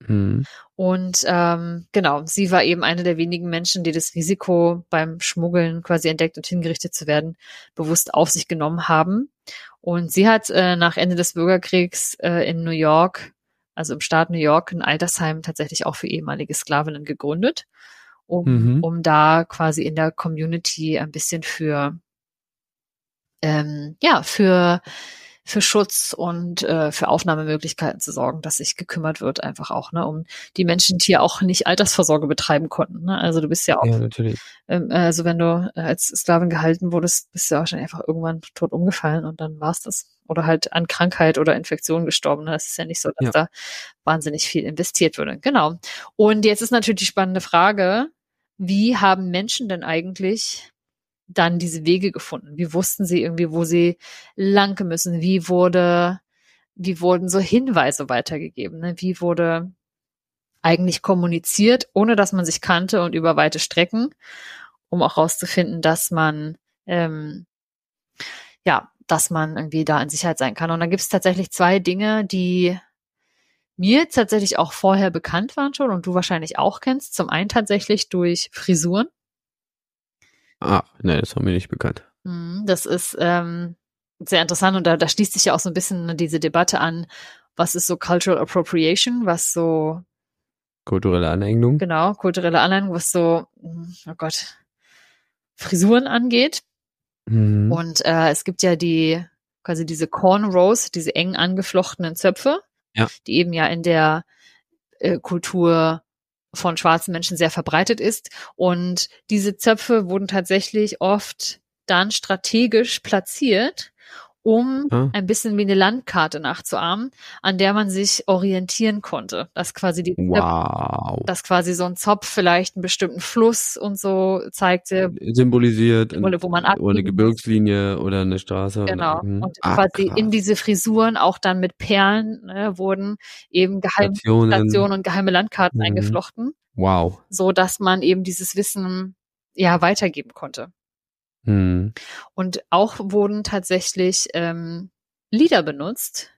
Mhm. Und ähm, genau, sie war eben eine der wenigen Menschen, die das Risiko beim Schmuggeln quasi entdeckt und hingerichtet zu werden, bewusst auf sich genommen haben. Und sie hat äh, nach Ende des Bürgerkriegs äh, in New York, also im Staat New York, ein Altersheim tatsächlich auch für ehemalige Sklavinnen gegründet, um, mhm. um da quasi in der Community ein bisschen für ähm, ja, für für Schutz und äh, für Aufnahmemöglichkeiten zu sorgen, dass sich gekümmert wird, einfach auch, ne, um die Menschen, die ja auch nicht Altersvorsorge betreiben konnten. Ne? Also du bist ja auch, ja, natürlich. Ähm, also wenn du als Sklavin gehalten wurdest, bist du ja wahrscheinlich einfach irgendwann tot umgefallen und dann war's das. Oder halt an Krankheit oder Infektion gestorben. Ne? Es ist ja nicht so, dass ja. da wahnsinnig viel investiert würde. Genau. Und jetzt ist natürlich die spannende Frage, wie haben Menschen denn eigentlich dann diese Wege gefunden? Wie wussten sie irgendwie, wo sie lang müssen? Wie wurde, wie wurden so Hinweise weitergegeben? Ne? Wie wurde eigentlich kommuniziert, ohne dass man sich kannte und über weite Strecken, um auch rauszufinden, dass man ähm, ja, dass man irgendwie da in Sicherheit sein kann. Und dann gibt es tatsächlich zwei Dinge, die mir tatsächlich auch vorher bekannt waren schon und du wahrscheinlich auch kennst. Zum einen tatsächlich durch Frisuren. Ah, nein, das war mir nicht bekannt. Mhm, das ist ähm, sehr interessant und da, da schließt sich ja auch so ein bisschen diese Debatte an, was ist so Cultural Appropriation, was so kulturelle Aneignung. Genau, kulturelle Aneignung, was so, oh Gott, Frisuren angeht. Mhm. Und äh, es gibt ja die quasi diese Cornrows, diese eng angeflochtenen Zöpfe, ja. die eben ja in der äh, Kultur von schwarzen Menschen sehr verbreitet ist. Und diese Zöpfe wurden tatsächlich oft dann strategisch platziert, um hm. ein bisschen wie eine Landkarte nachzuahmen, an der man sich orientieren konnte. Dass quasi die, wow. dass quasi so ein Zopf vielleicht einen bestimmten Fluss und so zeigte. Symbolisiert. Wo man oder eine Gebirgslinie oder eine Straße. Genau. Und, und Ach, quasi krass. in diese Frisuren auch dann mit Perlen ne, wurden eben geheime Stationen, Stationen und geheime Landkarten mhm. eingeflochten. Wow. So dass man eben dieses Wissen ja weitergeben konnte. Hm. Und auch wurden tatsächlich ähm, Lieder benutzt,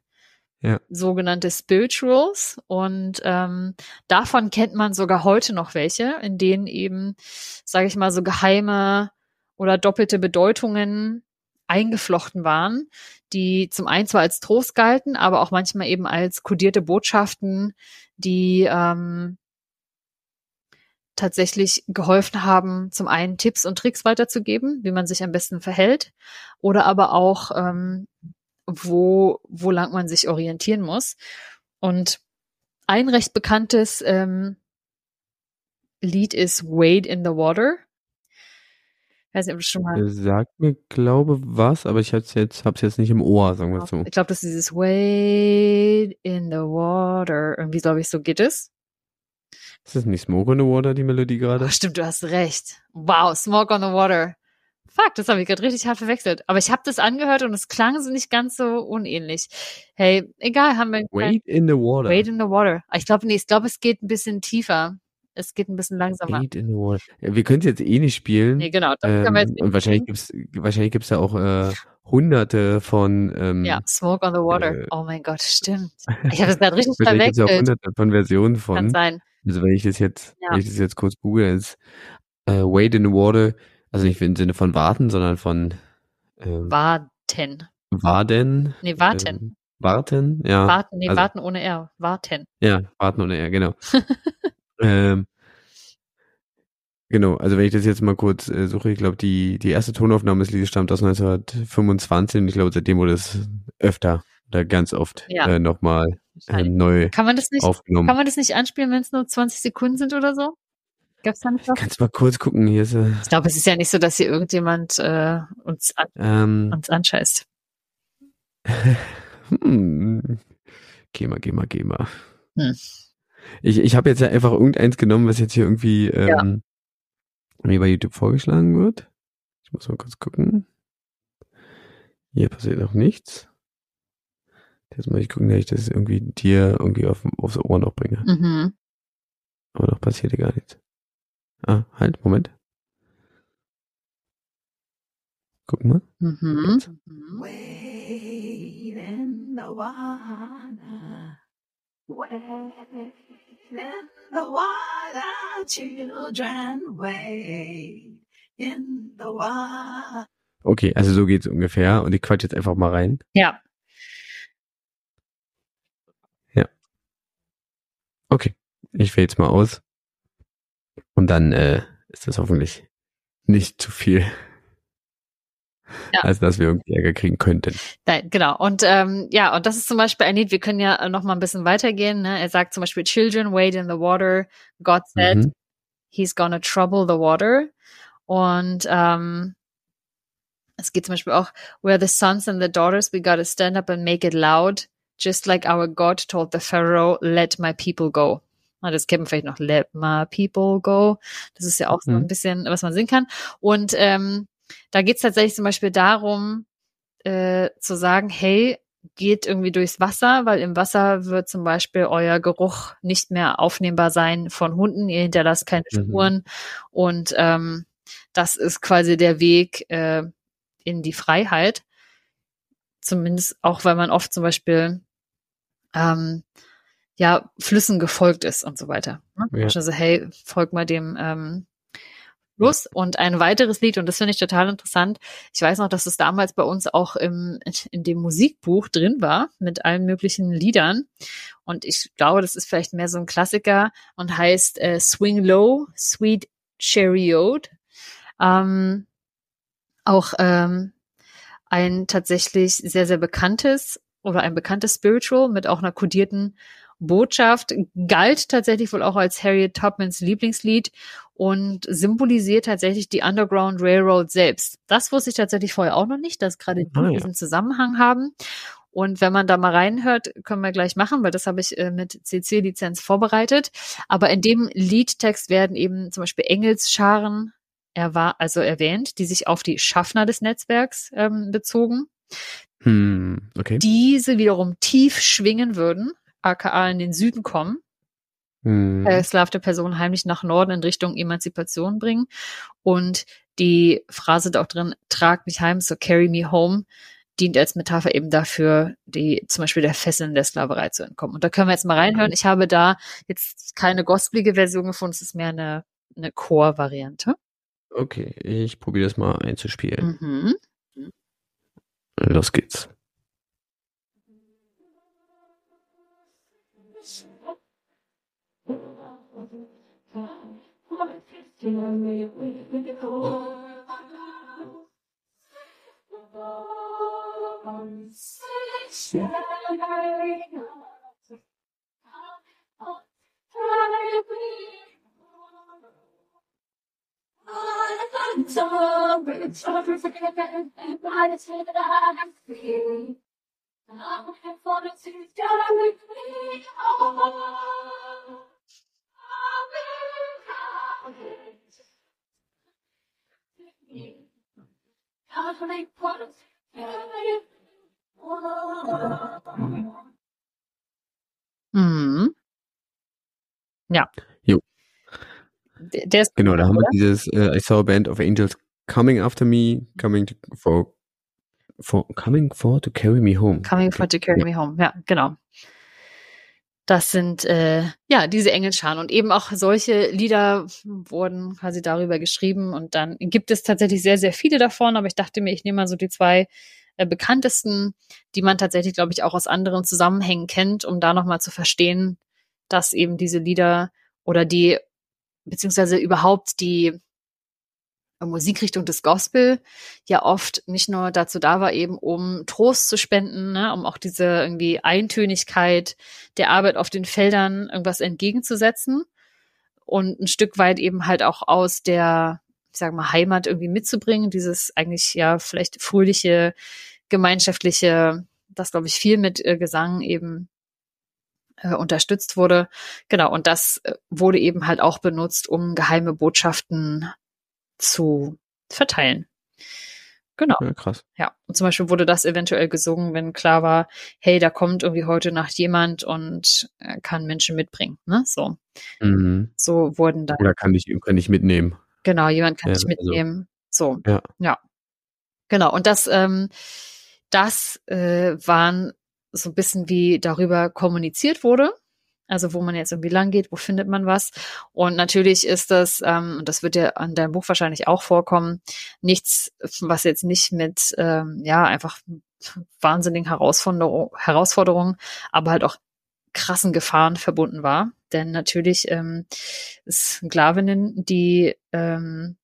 ja. sogenannte Spirituals. Und ähm, davon kennt man sogar heute noch welche, in denen eben, sage ich mal, so geheime oder doppelte Bedeutungen eingeflochten waren, die zum einen zwar als Trost galten, aber auch manchmal eben als kodierte Botschaften, die ähm, tatsächlich geholfen haben, zum einen Tipps und Tricks weiterzugeben, wie man sich am besten verhält, oder aber auch, ähm, wo, wo lang man sich orientieren muss. Und ein recht bekanntes ähm, Lied ist Wade in the Water. Ich weiß nicht, ob du schon mal. Sagt mir, glaube was, aber ich hab's jetzt, hab's jetzt nicht im Ohr, sagen wir so. Ich glaube, das ist dieses Wade in the Water. Irgendwie, glaube ich, so geht es. Ist das nicht Smoke on the Water, die Melodie gerade? Oh, stimmt, du hast recht. Wow, Smoke on the Water. Fuck, das habe ich gerade richtig hart verwechselt. Aber ich habe das angehört und es klang so nicht ganz so unähnlich. Hey, egal, haben wir. Wade in the Water. Wade in the Water. Ich glaube, nee, ich glaube, es geht ein bisschen tiefer. Es geht ein bisschen langsamer. Wade in the Water. Ja, wir können es jetzt eh nicht spielen. Nee, genau. Ähm, und wahrscheinlich gibt's wahrscheinlich gibt's da auch äh, hunderte von ähm, Ja, Smoke on the Water. Äh, oh mein Gott, stimmt. Ich habe es gerade richtig wahrscheinlich verwechselt. Gibt's auch hunderte von Versionen von. Kann sein. Also wenn ich das jetzt, ja. wenn ich das jetzt kurz google, ist äh, Wade in the Water, also nicht im Sinne von warten, sondern von ähm, Warten. Warten. Nee, warten. Ähm, warten, ja. Warten, nee, also, warten ohne R. Warten. Ja, warten ohne R, genau. ähm, Genau, also wenn ich das jetzt mal kurz äh, suche, ich glaube, die, die erste Tonaufnahme des Liedes stammt aus 1925 und ich glaube, seitdem wurde es öfter oder ganz oft ja. äh, nochmal äh, neu kann man das nicht, aufgenommen. Kann man das nicht anspielen, wenn es nur 20 Sekunden sind oder so? Gab's da nicht was? Kannst mal kurz gucken. Hier äh, ich glaube, es ist ja nicht so, dass hier irgendjemand äh, uns, an, ähm, uns anscheißt. hm. Geh mal, geh mal, geh mal. Hm. Ich, ich habe jetzt ja einfach irgendeins genommen, was jetzt hier irgendwie ähm, ja. mir bei YouTube vorgeschlagen wird. Ich muss mal kurz gucken. Hier passiert noch nichts. Jetzt muss ich gucken, dass ich das irgendwie dir irgendwie auf, aufs Ohr noch bringe. Mhm. Aber noch passiert hier gar nichts. Ah, halt, Moment. Guck mal. Mhm. Wade in the water. Wade in the water, children. Wade in the water. Okay, also so geht's ungefähr. Und ich quatsch jetzt einfach mal rein. Ja. Okay, ich wähle jetzt mal aus. Und dann äh, ist das hoffentlich nicht zu viel. Ja. als dass wir irgendwie Ärger kriegen könnten. Nein, genau. Und ähm, ja, und das ist zum Beispiel ein Lied, wir können ja noch mal ein bisschen weitergehen. Ne? Er sagt zum Beispiel, Children wade in the water, God said, mhm. he's gonna trouble the water. Und ähm, es geht zum Beispiel auch, where the sons and the daughters, we gotta stand up and make it loud just like our God told the Pharaoh, let my people go. Das kennt man vielleicht noch, Let My People Go. Das ist ja auch so ein Mhm. bisschen, was man singen kann. Und ähm, da geht's tatsächlich zum Beispiel darum, äh, zu sagen, hey, geht irgendwie durchs Wasser, weil im Wasser wird zum Beispiel euer Geruch nicht mehr aufnehmbar sein von Hunden. Ihr hinterlasst keine Mhm. Spuren. Und ähm, das ist quasi der Weg äh, in die Freiheit. Zumindest auch, weil man oft zum Beispiel ähm, ja Flüssen gefolgt ist und so weiter. Ne? Ja. Also hey, folg mal dem ähm, Fluss. Und ein weiteres Lied, und das finde ich total interessant. Ich weiß noch, dass es damals bei uns auch im, in dem Musikbuch drin war, mit allen möglichen Liedern. Und ich glaube, das ist vielleicht mehr so ein Klassiker und heißt äh, Swing Low, Sweet Chariot. Ähm, auch ähm, ein tatsächlich sehr, sehr bekanntes oder ein bekanntes Spiritual mit auch einer kodierten Botschaft, galt tatsächlich wohl auch als Harriet Tubmans Lieblingslied und symbolisiert tatsächlich die Underground Railroad selbst. Das wusste ich tatsächlich vorher auch noch nicht, dass gerade die ja. diesen Zusammenhang haben. Und wenn man da mal reinhört, können wir gleich machen, weil das habe ich äh, mit CC-Lizenz vorbereitet. Aber in dem Liedtext werden eben zum Beispiel Engelsscharen er war also erwähnt, die sich auf die Schaffner des Netzwerks ähm, bezogen. Hm, okay. Diese wiederum tief schwingen würden, aka in den Süden kommen, Hm. versklavte Personen heimlich nach Norden in Richtung Emanzipation bringen. Und die Phrase da auch drin, trag mich heim, so carry me home, dient als Metapher eben dafür, die zum Beispiel der Fesseln der Sklaverei zu entkommen. Und da können wir jetzt mal reinhören. Ich habe da jetzt keine gospelige Version gefunden, es ist mehr eine, eine Chor-Variante. Okay, ich probiere das mal einzuspielen. Mhm. Los geht's. Mhm. Ja. Jo. Der, der ist Genau, da haben wir dieses äh, I saw a band of angels coming after me, coming to, for, for coming for to carry me home. Coming for to carry Ja. me home. Ja, genau. Das sind äh, ja diese Engelscharen und eben auch solche Lieder wurden quasi darüber geschrieben und dann gibt es tatsächlich sehr sehr viele davon, aber ich dachte mir, ich nehme mal so die zwei äh, bekanntesten, die man tatsächlich glaube ich auch aus anderen Zusammenhängen kennt, um da noch mal zu verstehen, dass eben diese Lieder oder die beziehungsweise überhaupt die Musikrichtung des Gospel ja oft nicht nur dazu da war, eben um Trost zu spenden, ne, um auch diese irgendwie Eintönigkeit der Arbeit auf den Feldern irgendwas entgegenzusetzen und ein Stück weit eben halt auch aus der, ich sag mal, Heimat irgendwie mitzubringen, dieses eigentlich ja vielleicht fröhliche, gemeinschaftliche, das glaube ich viel mit äh, Gesang eben äh, unterstützt wurde. Genau, und das äh, wurde eben halt auch benutzt, um geheime Botschaften zu verteilen. Genau, Ja, krass. ja. Und zum Beispiel wurde das eventuell gesungen, wenn klar war, hey, da kommt irgendwie heute Nacht jemand und äh, kann Menschen mitbringen. Ne? So, Mhm. so wurden dann, Oder kann ich, kann ich mitnehmen? genau, jemand kann Ja, dich also- mitnehmen. So, Ja. ja. Genau, und das, ähm, das äh, waren so ein bisschen wie darüber kommuniziert wurde. Also wo man jetzt irgendwie lang geht, wo findet man was. Und natürlich ist das, ähm, und das wird ja an deinem Buch wahrscheinlich auch vorkommen, nichts, was jetzt nicht mit, ähm, ja, einfach wahnsinnigen Herausforderung, Herausforderungen, aber halt auch krassen Gefahren verbunden war. Denn natürlich ähm, Sklavinnen, die ähm,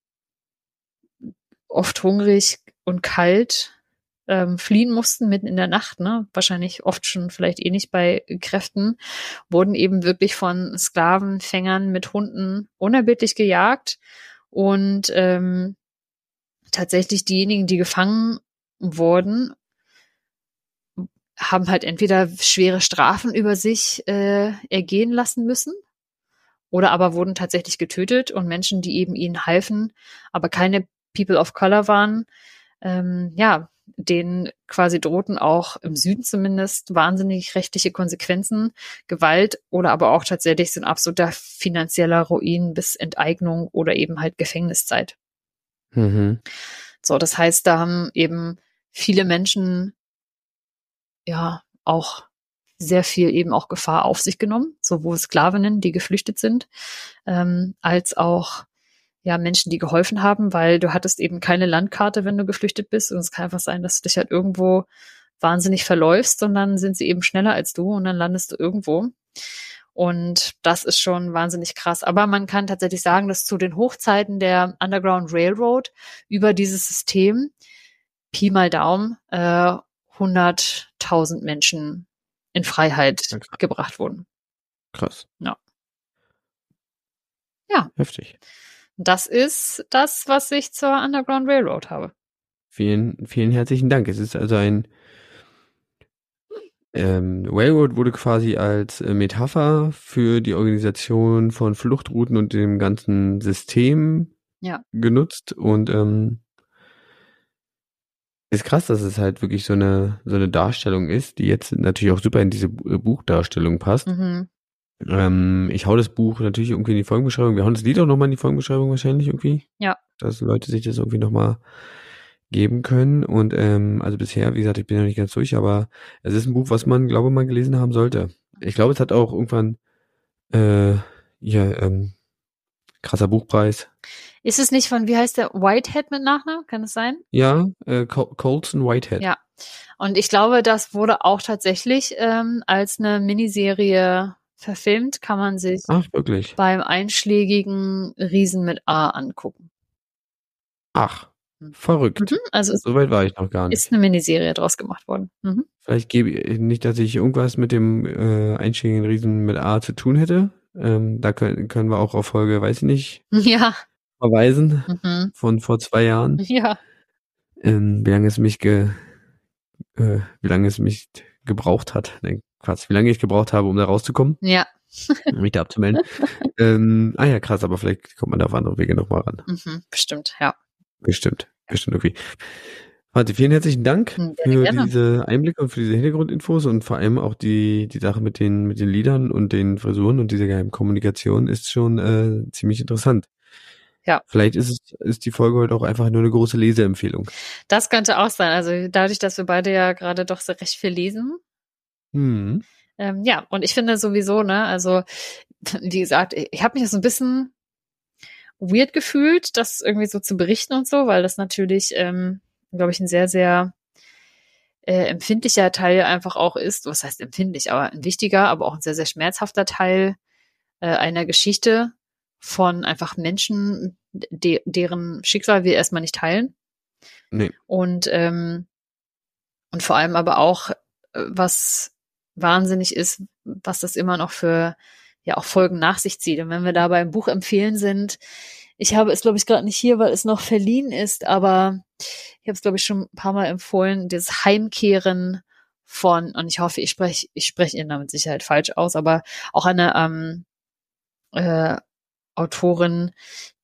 oft hungrig und kalt ähm, fliehen mussten mitten in der Nacht, ne? Wahrscheinlich oft schon vielleicht eh nicht bei Kräften, wurden eben wirklich von Sklavenfängern mit Hunden unerbittlich gejagt und ähm, tatsächlich diejenigen, die gefangen wurden, haben halt entweder schwere Strafen über sich äh, ergehen lassen müssen oder aber wurden tatsächlich getötet und Menschen, die eben ihnen halfen, aber keine People of Color waren, ähm, ja, denen quasi drohten auch im Süden zumindest wahnsinnig rechtliche Konsequenzen, Gewalt oder aber auch tatsächlich so ein absoluter finanzieller Ruin bis Enteignung oder eben halt Gefängniszeit. Mhm. So, das heißt, da haben eben viele Menschen ja auch sehr viel eben auch Gefahr auf sich genommen, sowohl Sklavinnen, die geflüchtet sind, ähm, als auch ja Menschen, die geholfen haben, weil du hattest eben keine Landkarte, wenn du geflüchtet bist. Und es kann einfach sein, dass du dich halt irgendwo wahnsinnig verläufst und dann sind sie eben schneller als du und dann landest du irgendwo. Und das ist schon wahnsinnig krass. Aber man kann tatsächlich sagen, dass zu den Hochzeiten der Underground Railroad über dieses System Pi mal Daumen äh, 100.000 Menschen in Freiheit krass. gebracht wurden. Krass. Ja. Ja. Heftig. Das ist das, was ich zur Underground Railroad habe. Vielen, vielen herzlichen Dank. Es ist also ein ähm, Railroad wurde quasi als äh, Metapher für die Organisation von Fluchtrouten und dem ganzen System Ja. genutzt und ähm, ist krass, dass es halt wirklich so eine so eine Darstellung ist, die jetzt natürlich auch super in diese äh, Buchdarstellung passt. Mhm. Ähm, ich hau das Buch natürlich irgendwie in die Folgenbeschreibung. Wir hauen das Lied auch nochmal in die Folgenbeschreibung wahrscheinlich irgendwie. Ja. Dass Leute sich das irgendwie nochmal geben können. Und ähm, also bisher, wie gesagt, ich bin ja nicht ganz durch, aber es ist ein Buch, was man, glaube ich, mal gelesen haben sollte. Ich glaube, es hat auch irgendwann äh, ja, ähm, krasser Buchpreis. Ist es nicht von, wie heißt der, Whitehead mit Nachnamen? Kann es sein? Ja, äh, Col Colson Whitehead. Ja. Und ich glaube, das wurde auch tatsächlich ähm, als eine Miniserie verfilmt. Kann man sich Ach, beim einschlägigen Riesen mit A angucken. Ach, verrückt. Mhm. Also Soweit war ich noch gar nicht. ist eine Miniserie draus gemacht worden. Mhm. Vielleicht gebe ich nicht, dass ich irgendwas mit dem äh, einschlägigen Riesen mit A zu tun hätte. Ähm, da können, können wir auch auf Folge, weiß ich nicht, Ja. verweisen Mhm. von vor zwei Jahren. Ja. Ähm, wie lange es mich ge, äh, wie lange es mich gebraucht hat. Nein, Quatsch, wie lange ich gebraucht habe, um da rauszukommen, Ja. um mich da abzumelden. ähm, ah ja, krass, aber vielleicht kommt man da auf andere Wege nochmal ran. Mhm. Bestimmt, ja. Bestimmt, bestimmt irgendwie. Warte, vielen herzlichen Dank Sehr für gerne. diese Einblicke und für diese Hintergrundinfos und vor allem auch die, die Sache mit den, mit den Liedern und den Frisuren und dieser geheimen Kommunikation ist schon äh, ziemlich interessant. Ja. Vielleicht ist es, ist die Folge heute auch einfach nur eine große Leseempfehlung. Das könnte auch sein. Also dadurch, dass wir beide ja gerade doch so recht viel lesen. Hm. Ähm, ja, und ich finde sowieso, ne, also wie gesagt, ich, ich habe mich so ein bisschen weird gefühlt, das irgendwie so zu berichten und so, weil das natürlich, ähm, glaube ich, ein sehr, sehr äh, empfindlicher Teil einfach auch ist. Was heißt empfindlich, aber ein wichtiger, aber auch ein sehr, sehr schmerzhafter Teil äh, einer Geschichte von einfach Menschen, de deren Schicksal wir erstmal nicht teilen. Nee. Und, ähm, und vor allem aber auch, äh, was wahnsinnig ist, was das immer noch für ja auch Folgen nach sich zieht. Und wenn wir da beim Buch empfehlen sind, ich habe es, glaube ich, gerade nicht hier, weil es noch verliehen ist, aber ich habe es, glaube ich, schon ein paar Mal empfohlen, das Heimkehren von, und ich hoffe, ich spreche, ich spreche ihn damit Sicherheit falsch aus, aber auch eine ähm, äh, Autorin,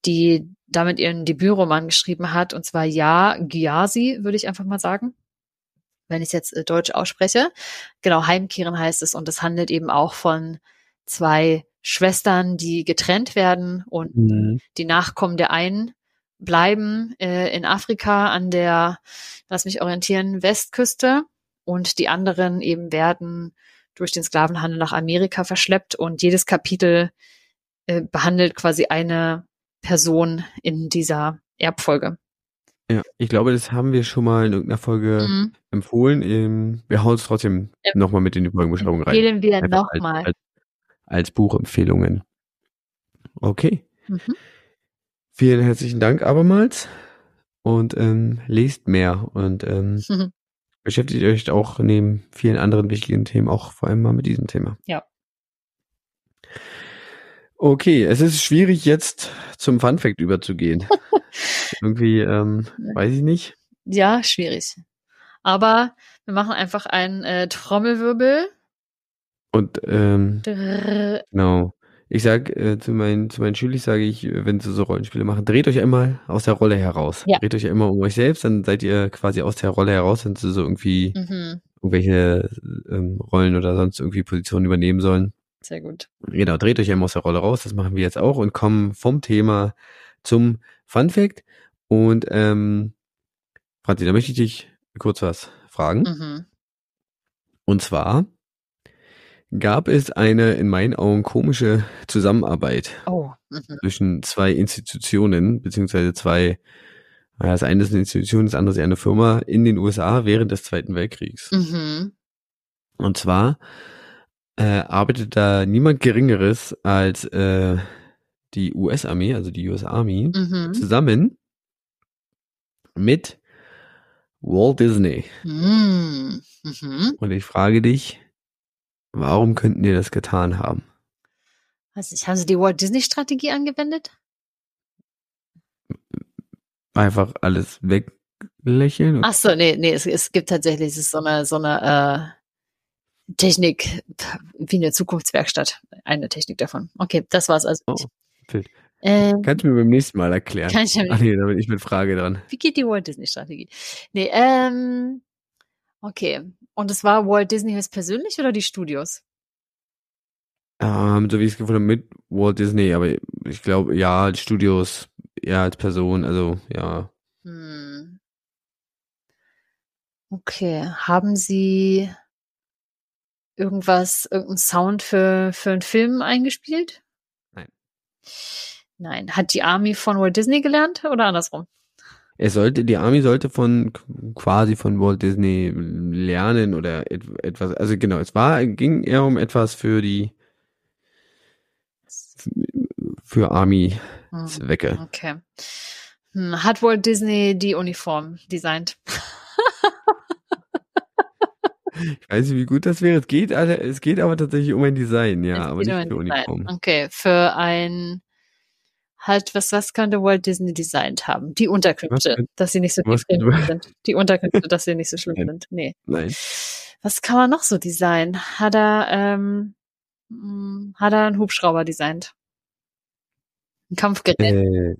die damit ihren Debütroman geschrieben hat, und zwar Ja Gyasi, würde ich einfach mal sagen, wenn ich es jetzt äh, deutsch ausspreche. Genau, Heimkehren heißt es, und es handelt eben auch von zwei Schwestern, die getrennt werden und Mhm. die Nachkommen der einen bleiben äh, in Afrika an der, lass mich orientieren, Westküste und die anderen eben werden durch den Sklavenhandel nach Amerika verschleppt und jedes Kapitel äh, behandelt quasi eine Person in dieser Erbfolge. Ja, ich glaube, das haben wir schon mal in irgendeiner Folge Mhm. empfohlen. Ähm, Wir hauen es trotzdem Ja. nochmal mit in die Folgenbeschreibung rein. Empfehlen wir Einfach als, nochmal. als, als Buchempfehlungen. Okay. Mhm. Vielen herzlichen Dank abermals und ähm, lest mehr und ähm, Mhm. beschäftigt euch auch neben vielen anderen wichtigen Themen auch vor allem mal mit diesem Thema. Ja. Okay, es ist schwierig jetzt zum Fun Fact überzugehen. Irgendwie, ähm, weiß ich nicht. Ja, schwierig. Aber wir machen einfach einen äh, Trommelwirbel. Und ähm, Drrr. genau, Ich sag äh, zu meinen zu meinen Schülern sage ich, wenn sie so Rollenspiele machen, dreht euch einmal aus der Rolle heraus. Ja. Dreht euch einmal um euch selbst, dann seid ihr quasi aus der Rolle heraus, wenn sie so irgendwie Mhm. irgendwelche ähm, Rollen oder sonst irgendwie Positionen übernehmen sollen. Sehr gut. Genau, dreht euch einmal aus der Rolle raus, das machen wir jetzt auch und kommen vom Thema zum Fun Fact. Und ähm, Franzi, da möchte ich dich kurz was fragen. Mhm. Und zwar gab es eine in meinen Augen komische Zusammenarbeit Oh. Mhm. zwischen zwei Institutionen, beziehungsweise zwei, naja, das eine ist eine Institution, das andere ist eher eine Firma in den USA während des Zweiten Weltkriegs. Mhm. Und zwar äh, arbeitet da niemand Geringeres als äh, die US-Armee, also die US Army, Mhm. zusammen mit Walt Disney. Mhm. Mhm. Und ich frage dich, warum könnten die das getan haben? Weiß nicht, haben Sie die Walt Disney Strategie angewendet? Einfach alles weglächeln? Ach so, nee, nee, es, es gibt tatsächlich, es ist so eine, so eine äh, Technik, wie eine Zukunftswerkstatt. Eine Technik davon. Okay, das war's also. Oh, wild. ähm, Kannst du mir beim nächsten Mal erklären? kann ich ja Ach nee, da bin ich mit Frage dran. Wie geht die Walt Disney Strategie? Nee, ähm, okay. Und es war Walt Disney jetzt persönlich oder die Studios? Ähm, so wie ich es gefunden habe, mit Walt Disney, aber ich glaube, ja, die Studios, ja, als Person, also, ja. Hm. Okay. Haben Sie irgendwas, irgendeinen Sound für, für einen Film eingespielt? Nein. Hat die Army von Walt Disney gelernt oder andersrum? Er sollte, die Army sollte von quasi von Walt Disney lernen oder et, etwas, also genau, es war, ging eher um etwas für die für Army Hm. Okay. Hm. Hat Walt Disney die Uniform designt? Ich weiß nicht, wie gut das wäre. Es geht, es geht aber tatsächlich um ein Design, ja, Es aber nicht um für. Uniform. Okay, für ein halt, was, was könnte Walt Disney designt haben? Die Unterkünfte, dass sie nicht so schlimm sind. Die Unterkünfte, dass sie nicht so schlimm Nein. sind. Nee. Nein. Was kann man noch so designen? Hat er, ähm, mh, hat er einen Hubschrauber designt? Ein Kampfgerät? Äh,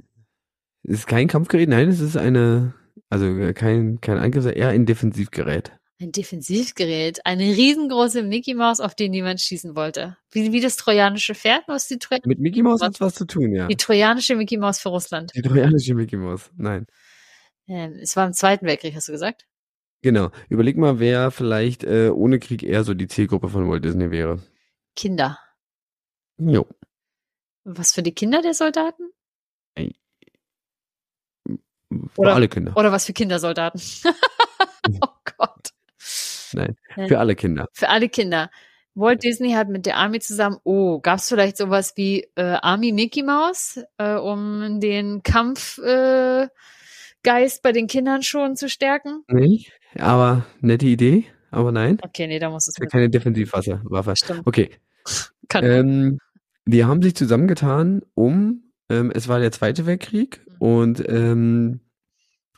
es ist kein Kampfgerät, nein, es ist eine, also äh, kein, kein Angriff, eher ein Defensivgerät. Ein Defensivgerät? Eine riesengroße Mickey Maus, auf die niemand schießen wollte. Wie, wie das trojanische Pferd? Was die, Tro Mit Mickey Mouse Was? hat's was zu tun, ja. die trojanische Mickey Maus für Russland? Die trojanische Mickey Mouse, nein. Ähm, es war im Zweiten Weltkrieg, hast du gesagt? Genau. Überleg mal, wer vielleicht äh, ohne Krieg eher so die Zielgruppe von Walt Disney wäre. Kinder. Jo. Was für die Kinder der Soldaten? Für Oder- alle Kinder. Oder was für Kindersoldaten? oh Gott. Nein. Äh, Für alle Kinder. Für alle Kinder. Walt Disney hat mit der Army zusammen, oh, gab es vielleicht sowas wie äh, Army Mickey Mouse, äh, um den Kampfgeist äh, bei den Kindern schon zu stärken? Nee, aber nette Idee, aber nein. Okay, nee, da muss es ja keine Defensivwaffe. Waffe. Stimmt. Okay. Kann. Ähm, die haben sich zusammengetan, um, ähm, es war der Zweite Weltkrieg Mhm. und ähm,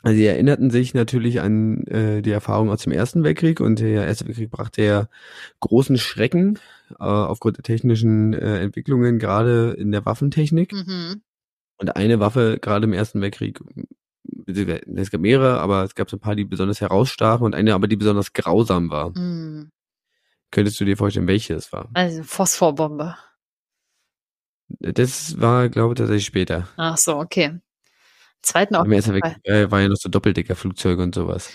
also sie erinnerten sich natürlich an äh, die Erfahrung aus dem Ersten Weltkrieg und der Erste Weltkrieg brachte ja großen Schrecken äh, aufgrund der technischen äh, Entwicklungen, gerade in der Waffentechnik. mhm. Und eine Waffe, gerade im Ersten Weltkrieg, es gab mehrere, aber es gab so ein paar, die besonders herausstachen und eine aber, die besonders grausam war. Mhm. Könntest du dir vorstellen, welche es war? Also Phosphorbombe. Das war, glaube ich, tatsächlich später. Ach so, okay. Zweiten auch. Im Ersten Weltkrieg äh, war ja noch so Doppeldeckerflugzeuge und sowas.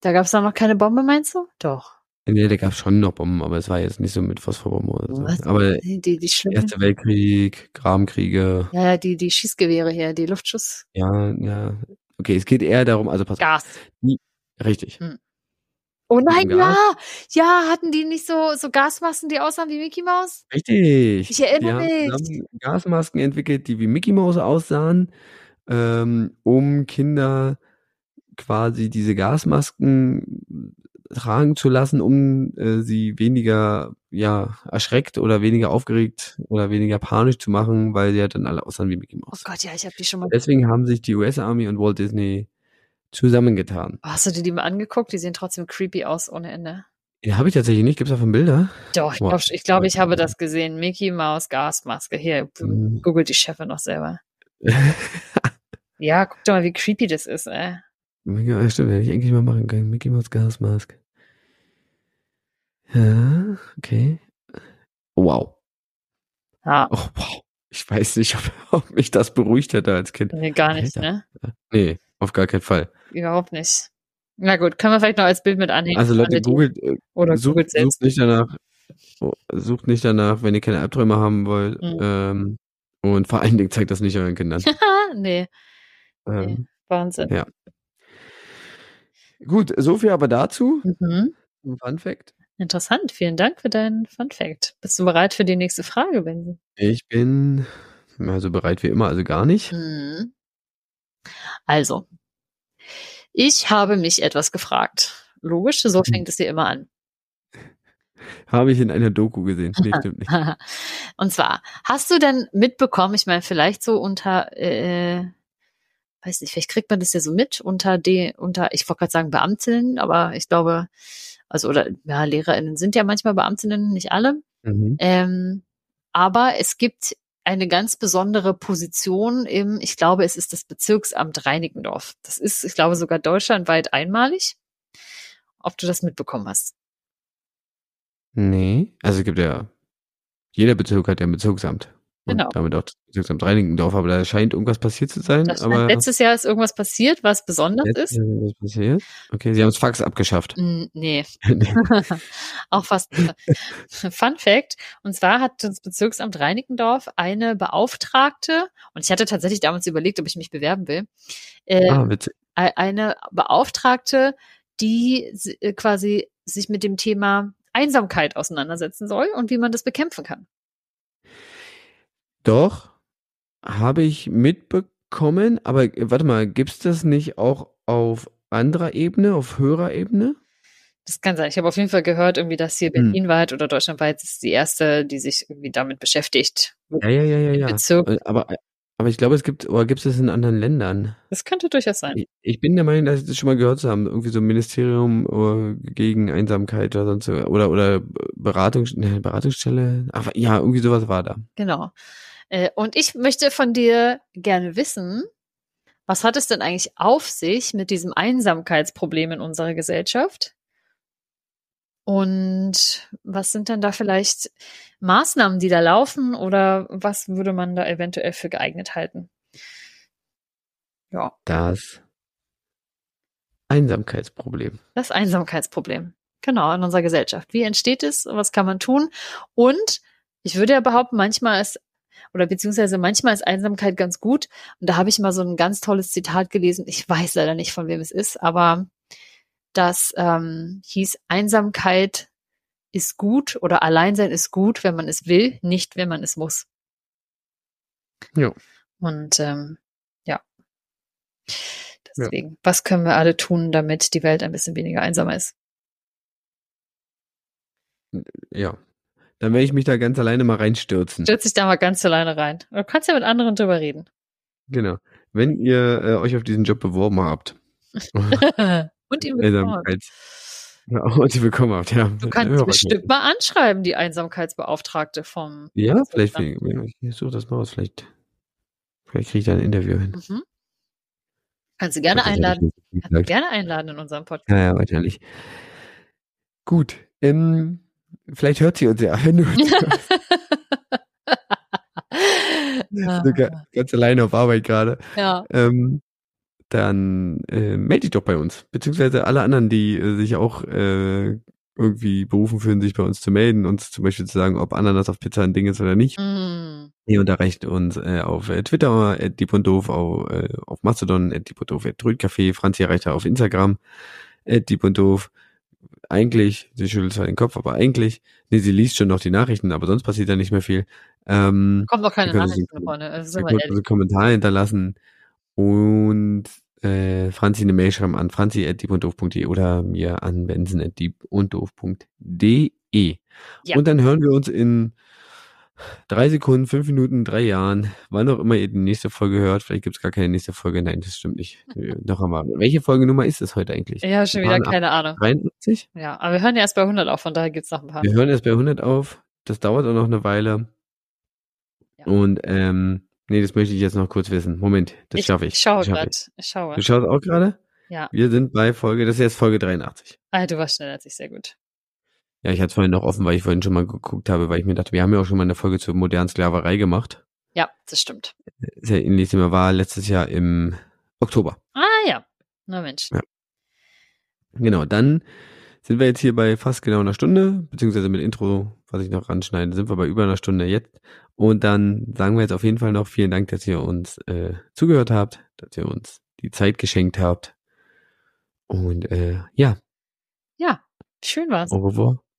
Da gab es dann noch keine Bombe, meinst du? Doch. Nee, da gab es schon noch Bomben, aber es war jetzt nicht so mit Phosphorbomben oder so. Was? Aber Die, die. Erster Weltkrieg, Grabenkriege, Ja, die, die Schießgewehre hier, die Luftschuss. ja, ja. Okay, es geht eher darum, also pass Gas. richtig. Oh nein, ja! Ja, hatten die nicht so, so Gasmasken, die aussahen wie Mickey Maus? Richtig. Ich erinnere die haben mich. zusammen Gasmasken entwickelt, die wie Mickey Mouse aussahen, ähm, um Kinder quasi diese Gasmasken tragen zu lassen, um äh, sie weniger ja erschreckt oder weniger aufgeregt oder weniger panisch zu machen, weil sie ja dann alle aussahen wie Mickey Oh Mouse. Gott, ja, ich habe die schon mal. Deswegen haben sich die US Army und Walt Disney zusammengetan. Oh, hast du dir die mal angeguckt? Die sehen trotzdem creepy aus ohne Ende. Den habe ich tatsächlich nicht. Gibt es davon Bilder? Doch, ich glaube, ich, glaub, ich habe das gesehen. Mickey Mouse Gasmaske. Hier, Mhm. googelt die Chefin noch selber. Ja, guck doch mal, wie creepy das ist, ey. ja, stimmt, hätte ich eigentlich mal machen können. Mickey Mouse Gasmask. Ja, okay. Wow. Ja, Oh, wow. Ich weiß nicht, ob, mich das beruhigt hätte als Kind. nee, gar nicht, Alter. ne? Nee, auf gar keinen Fall. Überhaupt nicht. Na gut, können wir vielleicht noch als Bild mit anhängen. Also Leute, googelt, äh, Oder sucht, googelt selbst. sucht nicht danach, oh, sucht nicht danach, wenn ihr keine Albträume haben wollt. Mhm. Ähm, und vor allen Dingen zeigt das nicht euren Kindern. nee, ähm, Wahnsinn. Ja. gut, so viel aber dazu. Mhm. Fun Fact. Interessant. Vielen Dank für deinen Fun Fact. Bist du bereit für die nächste Frage, Benzi? Ich bin also bereit wie immer, also gar nicht. Mhm. Also, ich habe mich etwas gefragt. Logisch, so Mhm. fängt es dir immer an. Habe ich in einer Doku gesehen. Nee, stimmt nicht. Und zwar, hast du denn mitbekommen, ich meine, vielleicht so unter, äh, weiß nicht, vielleicht kriegt man das ja so mit, unter die, unter, ich wollte gerade sagen Beamtinnen, aber ich glaube, also, oder, ja, LehrerInnen sind ja manchmal Beamtinnen, nicht alle. Mhm. Ähm, aber es gibt eine ganz besondere Position im, ich glaube, es ist das Bezirksamt Reinickendorf. Das ist, ich glaube, sogar deutschlandweit einmalig. Ob du das mitbekommen hast. Nee, also es gibt ja, jeder Bezirk hat ja ein Bezirksamt. Und Genau. damit auch das Bezirksamt Reinickendorf, aber da scheint irgendwas passiert zu sein. Das aber letztes Jahr ist irgendwas passiert, was besonders ist. Jahr ist passiert? Okay, sie haben das Fax abgeschafft. Mm, Nee, auch fast. Fun Fact. Und zwar hat das Bezirksamt Reinickendorf eine Beauftragte, und ich hatte tatsächlich damals überlegt, ob ich mich bewerben will, äh, ah, witzig. eine Beauftragte, die äh, quasi sich mit dem Thema Einsamkeit auseinandersetzen soll und wie man das bekämpfen kann. Doch, habe ich mitbekommen, aber äh, warte mal, gibt's das nicht auch auf anderer Ebene, auf höherer Ebene? Das kann sein. Ich habe auf jeden Fall gehört, irgendwie, dass hier Hm. berlinweit oder deutschlandweit ist die erste, die sich irgendwie damit beschäftigt. Ja, ja, ja, ja, ja. Bezirk. Äh, Aber, aber ich glaube, es gibt, oder gibt es das in anderen Ländern? Das könnte durchaus sein. Ich, ich bin der Meinung, dass ich das schon mal gehört zu haben. Irgendwie so ein Ministerium äh, gegen Einsamkeit oder sonst so. Oder, oder Beratung, ne, Beratungsstelle. Aber ja, irgendwie sowas war da. Genau. Äh, Und ich möchte von dir gerne wissen, was hat es denn eigentlich auf sich mit diesem Einsamkeitsproblem in unserer Gesellschaft? Und was sind denn da vielleicht Maßnahmen, die da laufen oder was würde man da eventuell für geeignet halten? Ja, Das Einsamkeitsproblem. das Einsamkeitsproblem. Genau, in unserer Gesellschaft. Wie entsteht es? Was kann man tun? Und ich würde ja behaupten, manchmal ist oder beziehungsweise manchmal ist Einsamkeit ganz gut. Und da habe ich mal so ein ganz tolles Zitat gelesen. Ich weiß leider nicht, von wem es ist, aber das ähm, hieß, Einsamkeit ist gut oder Alleinsein ist gut, wenn man es will, nicht wenn man es muss. Ja. Und ähm, ja. Deswegen, was können wir alle tun, damit die Welt ein bisschen weniger einsamer ist? Ja. Dann werde ich mich da ganz alleine mal reinstürzen. Stürzt sich da mal ganz alleine rein. Du kannst ja mit anderen drüber reden. Genau. Wenn ihr äh, euch auf diesen Job beworben habt. Und ihn bekommen. Einsamkeits. Ja, und die bekommen habt, ja. Du kannst bestimmt mal anschreiben, die Einsamkeitsbeauftragte vom. Ja, vielleicht, ich suche das mal aus, vielleicht, vielleicht kriege ich da ein Interview hin. Mhm. Kannst du gerne einladen. Kannst du gerne einladen in unserem Podcast. Ja, ja, wahrscheinlich. Gut, ähm, vielleicht hört sie uns ja, wenn du so ga- ganz alleine auf Arbeit gerade. ja. ähm, dann äh, melde dich doch bei uns. Beziehungsweise alle anderen, die äh, sich auch äh, irgendwie berufen fühlen, sich bei uns zu melden, uns zum Beispiel zu sagen, ob Ananas auf Pizza ein Ding ist oder nicht. Mm. Ihr unterreicht uns äh, auf äh, Twitter, äh, diebunddoof, auf, äh, auf Mastodon, äh, diebunddoof, äh, Trödcafé, Franzi erreicht auf Instagram, äh, diebunddoof. Eigentlich, sie schüttelt zwar den Kopf, aber eigentlich, nee, sie liest schon noch die Nachrichten, aber sonst passiert da nicht mehr viel. Ähm, Kommt noch keine Nachrichten sie- vorne. Also also Kommentare hinterlassen und äh, Franzi eine Mail schreiben an franzi.diebunddoof.de oder mir an benson.diebunddoof.de. Ja. Und dann hören wir uns in drei Sekunden, fünf Minuten, drei Jahren, wann auch immer ihr die nächste Folge hört. Vielleicht gibt's gar keine nächste Folge. Nein, das stimmt nicht. Äh, Noch einmal. Welche Folgenummer ist es heute eigentlich? Ja, schon wieder keine Ahnung. 83? Ja, aber wir hören ja erst bei 100 auf, von daher gibt's noch ein paar. Wir hören erst bei 100 auf. Das dauert auch noch eine Weile. Ja. Und ähm, nee, das möchte ich jetzt noch kurz wissen. Moment, das schaffe ich. Ich schaue gerade. Ich schaue. Du schaust auch gerade? Ja. Wir sind bei Folge, das ist jetzt Folge 83. Ah, du warst schneller als ich, sehr gut. Ja, ich hatte es vorhin noch offen, weil ich vorhin schon mal geguckt habe, weil ich mir dachte, wir haben ja auch schon mal eine Folge zur modernen Sklaverei gemacht. Ja, das stimmt. Sehr ähnlich, Thema war letztes Jahr im Oktober. Ah ja. Na Mensch. Ja. Genau, dann sind wir jetzt hier bei fast genau einer Stunde, beziehungsweise mit Intro, was ich noch ranschneide, sind wir bei über einer Stunde jetzt. Und dann sagen wir jetzt auf jeden Fall noch vielen Dank, dass ihr uns äh, zugehört habt, dass ihr uns die Zeit geschenkt habt. Und äh, ja, Ja, schön war's. au revoir.